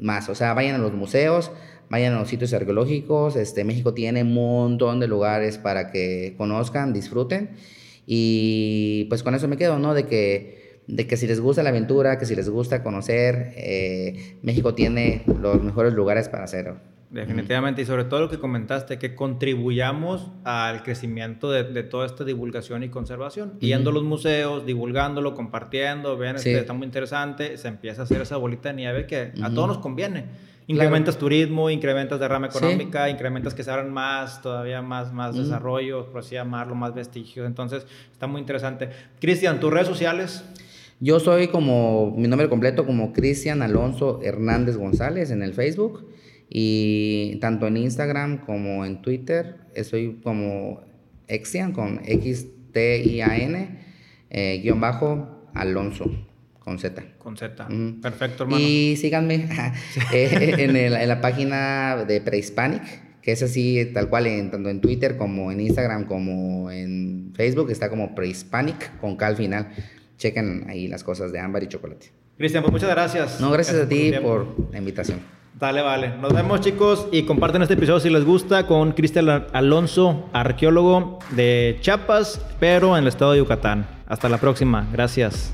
más. O sea, vayan a los museos, vayan a los sitios arqueológicos. Este, México tiene un montón de lugares para que conozcan, disfruten. Y pues con eso me quedo, ¿no? De que, de que si les gusta la aventura, que si les gusta conocer, eh, México tiene los mejores lugares para hacerlo. Definitivamente, y sobre todo lo que comentaste, que contribuyamos al crecimiento de, toda esta divulgación y conservación. Yendo a los museos, divulgándolo, compartiendo, vean, que está muy interesante, se empieza a hacer esa bolita de nieve que a todos nos conviene. Incrementas turismo, incrementas derrama económica, incrementas que se abran más, todavía más, más desarrollo, por así llamarlo, más vestigios. Entonces, está muy interesante. Cristian, ¿tus redes sociales? Yo soy como, mi nombre completo como Cristian Alonso Hernández González en el Facebook y tanto en Instagram como en Twitter soy como Exian con X-T-I-A-N eh, guion bajo Alonso. Con Z. Con Z. Perfecto, hermano. Y síganme en, la página de Prehispanic, que es así, tal cual, en, tanto en Twitter como en Instagram como en Facebook, está como Prehispanic con K al final. Chequen ahí las cosas de ámbar y chocolate. Cristian, pues muchas gracias. No, gracias, a ti por, la invitación. Dale, vale. Nos vemos, chicos, y comparten este episodio si les gusta con Cristian Alonso, arqueólogo de Chiapas, pero en el estado de Yucatán. Hasta la próxima. Gracias.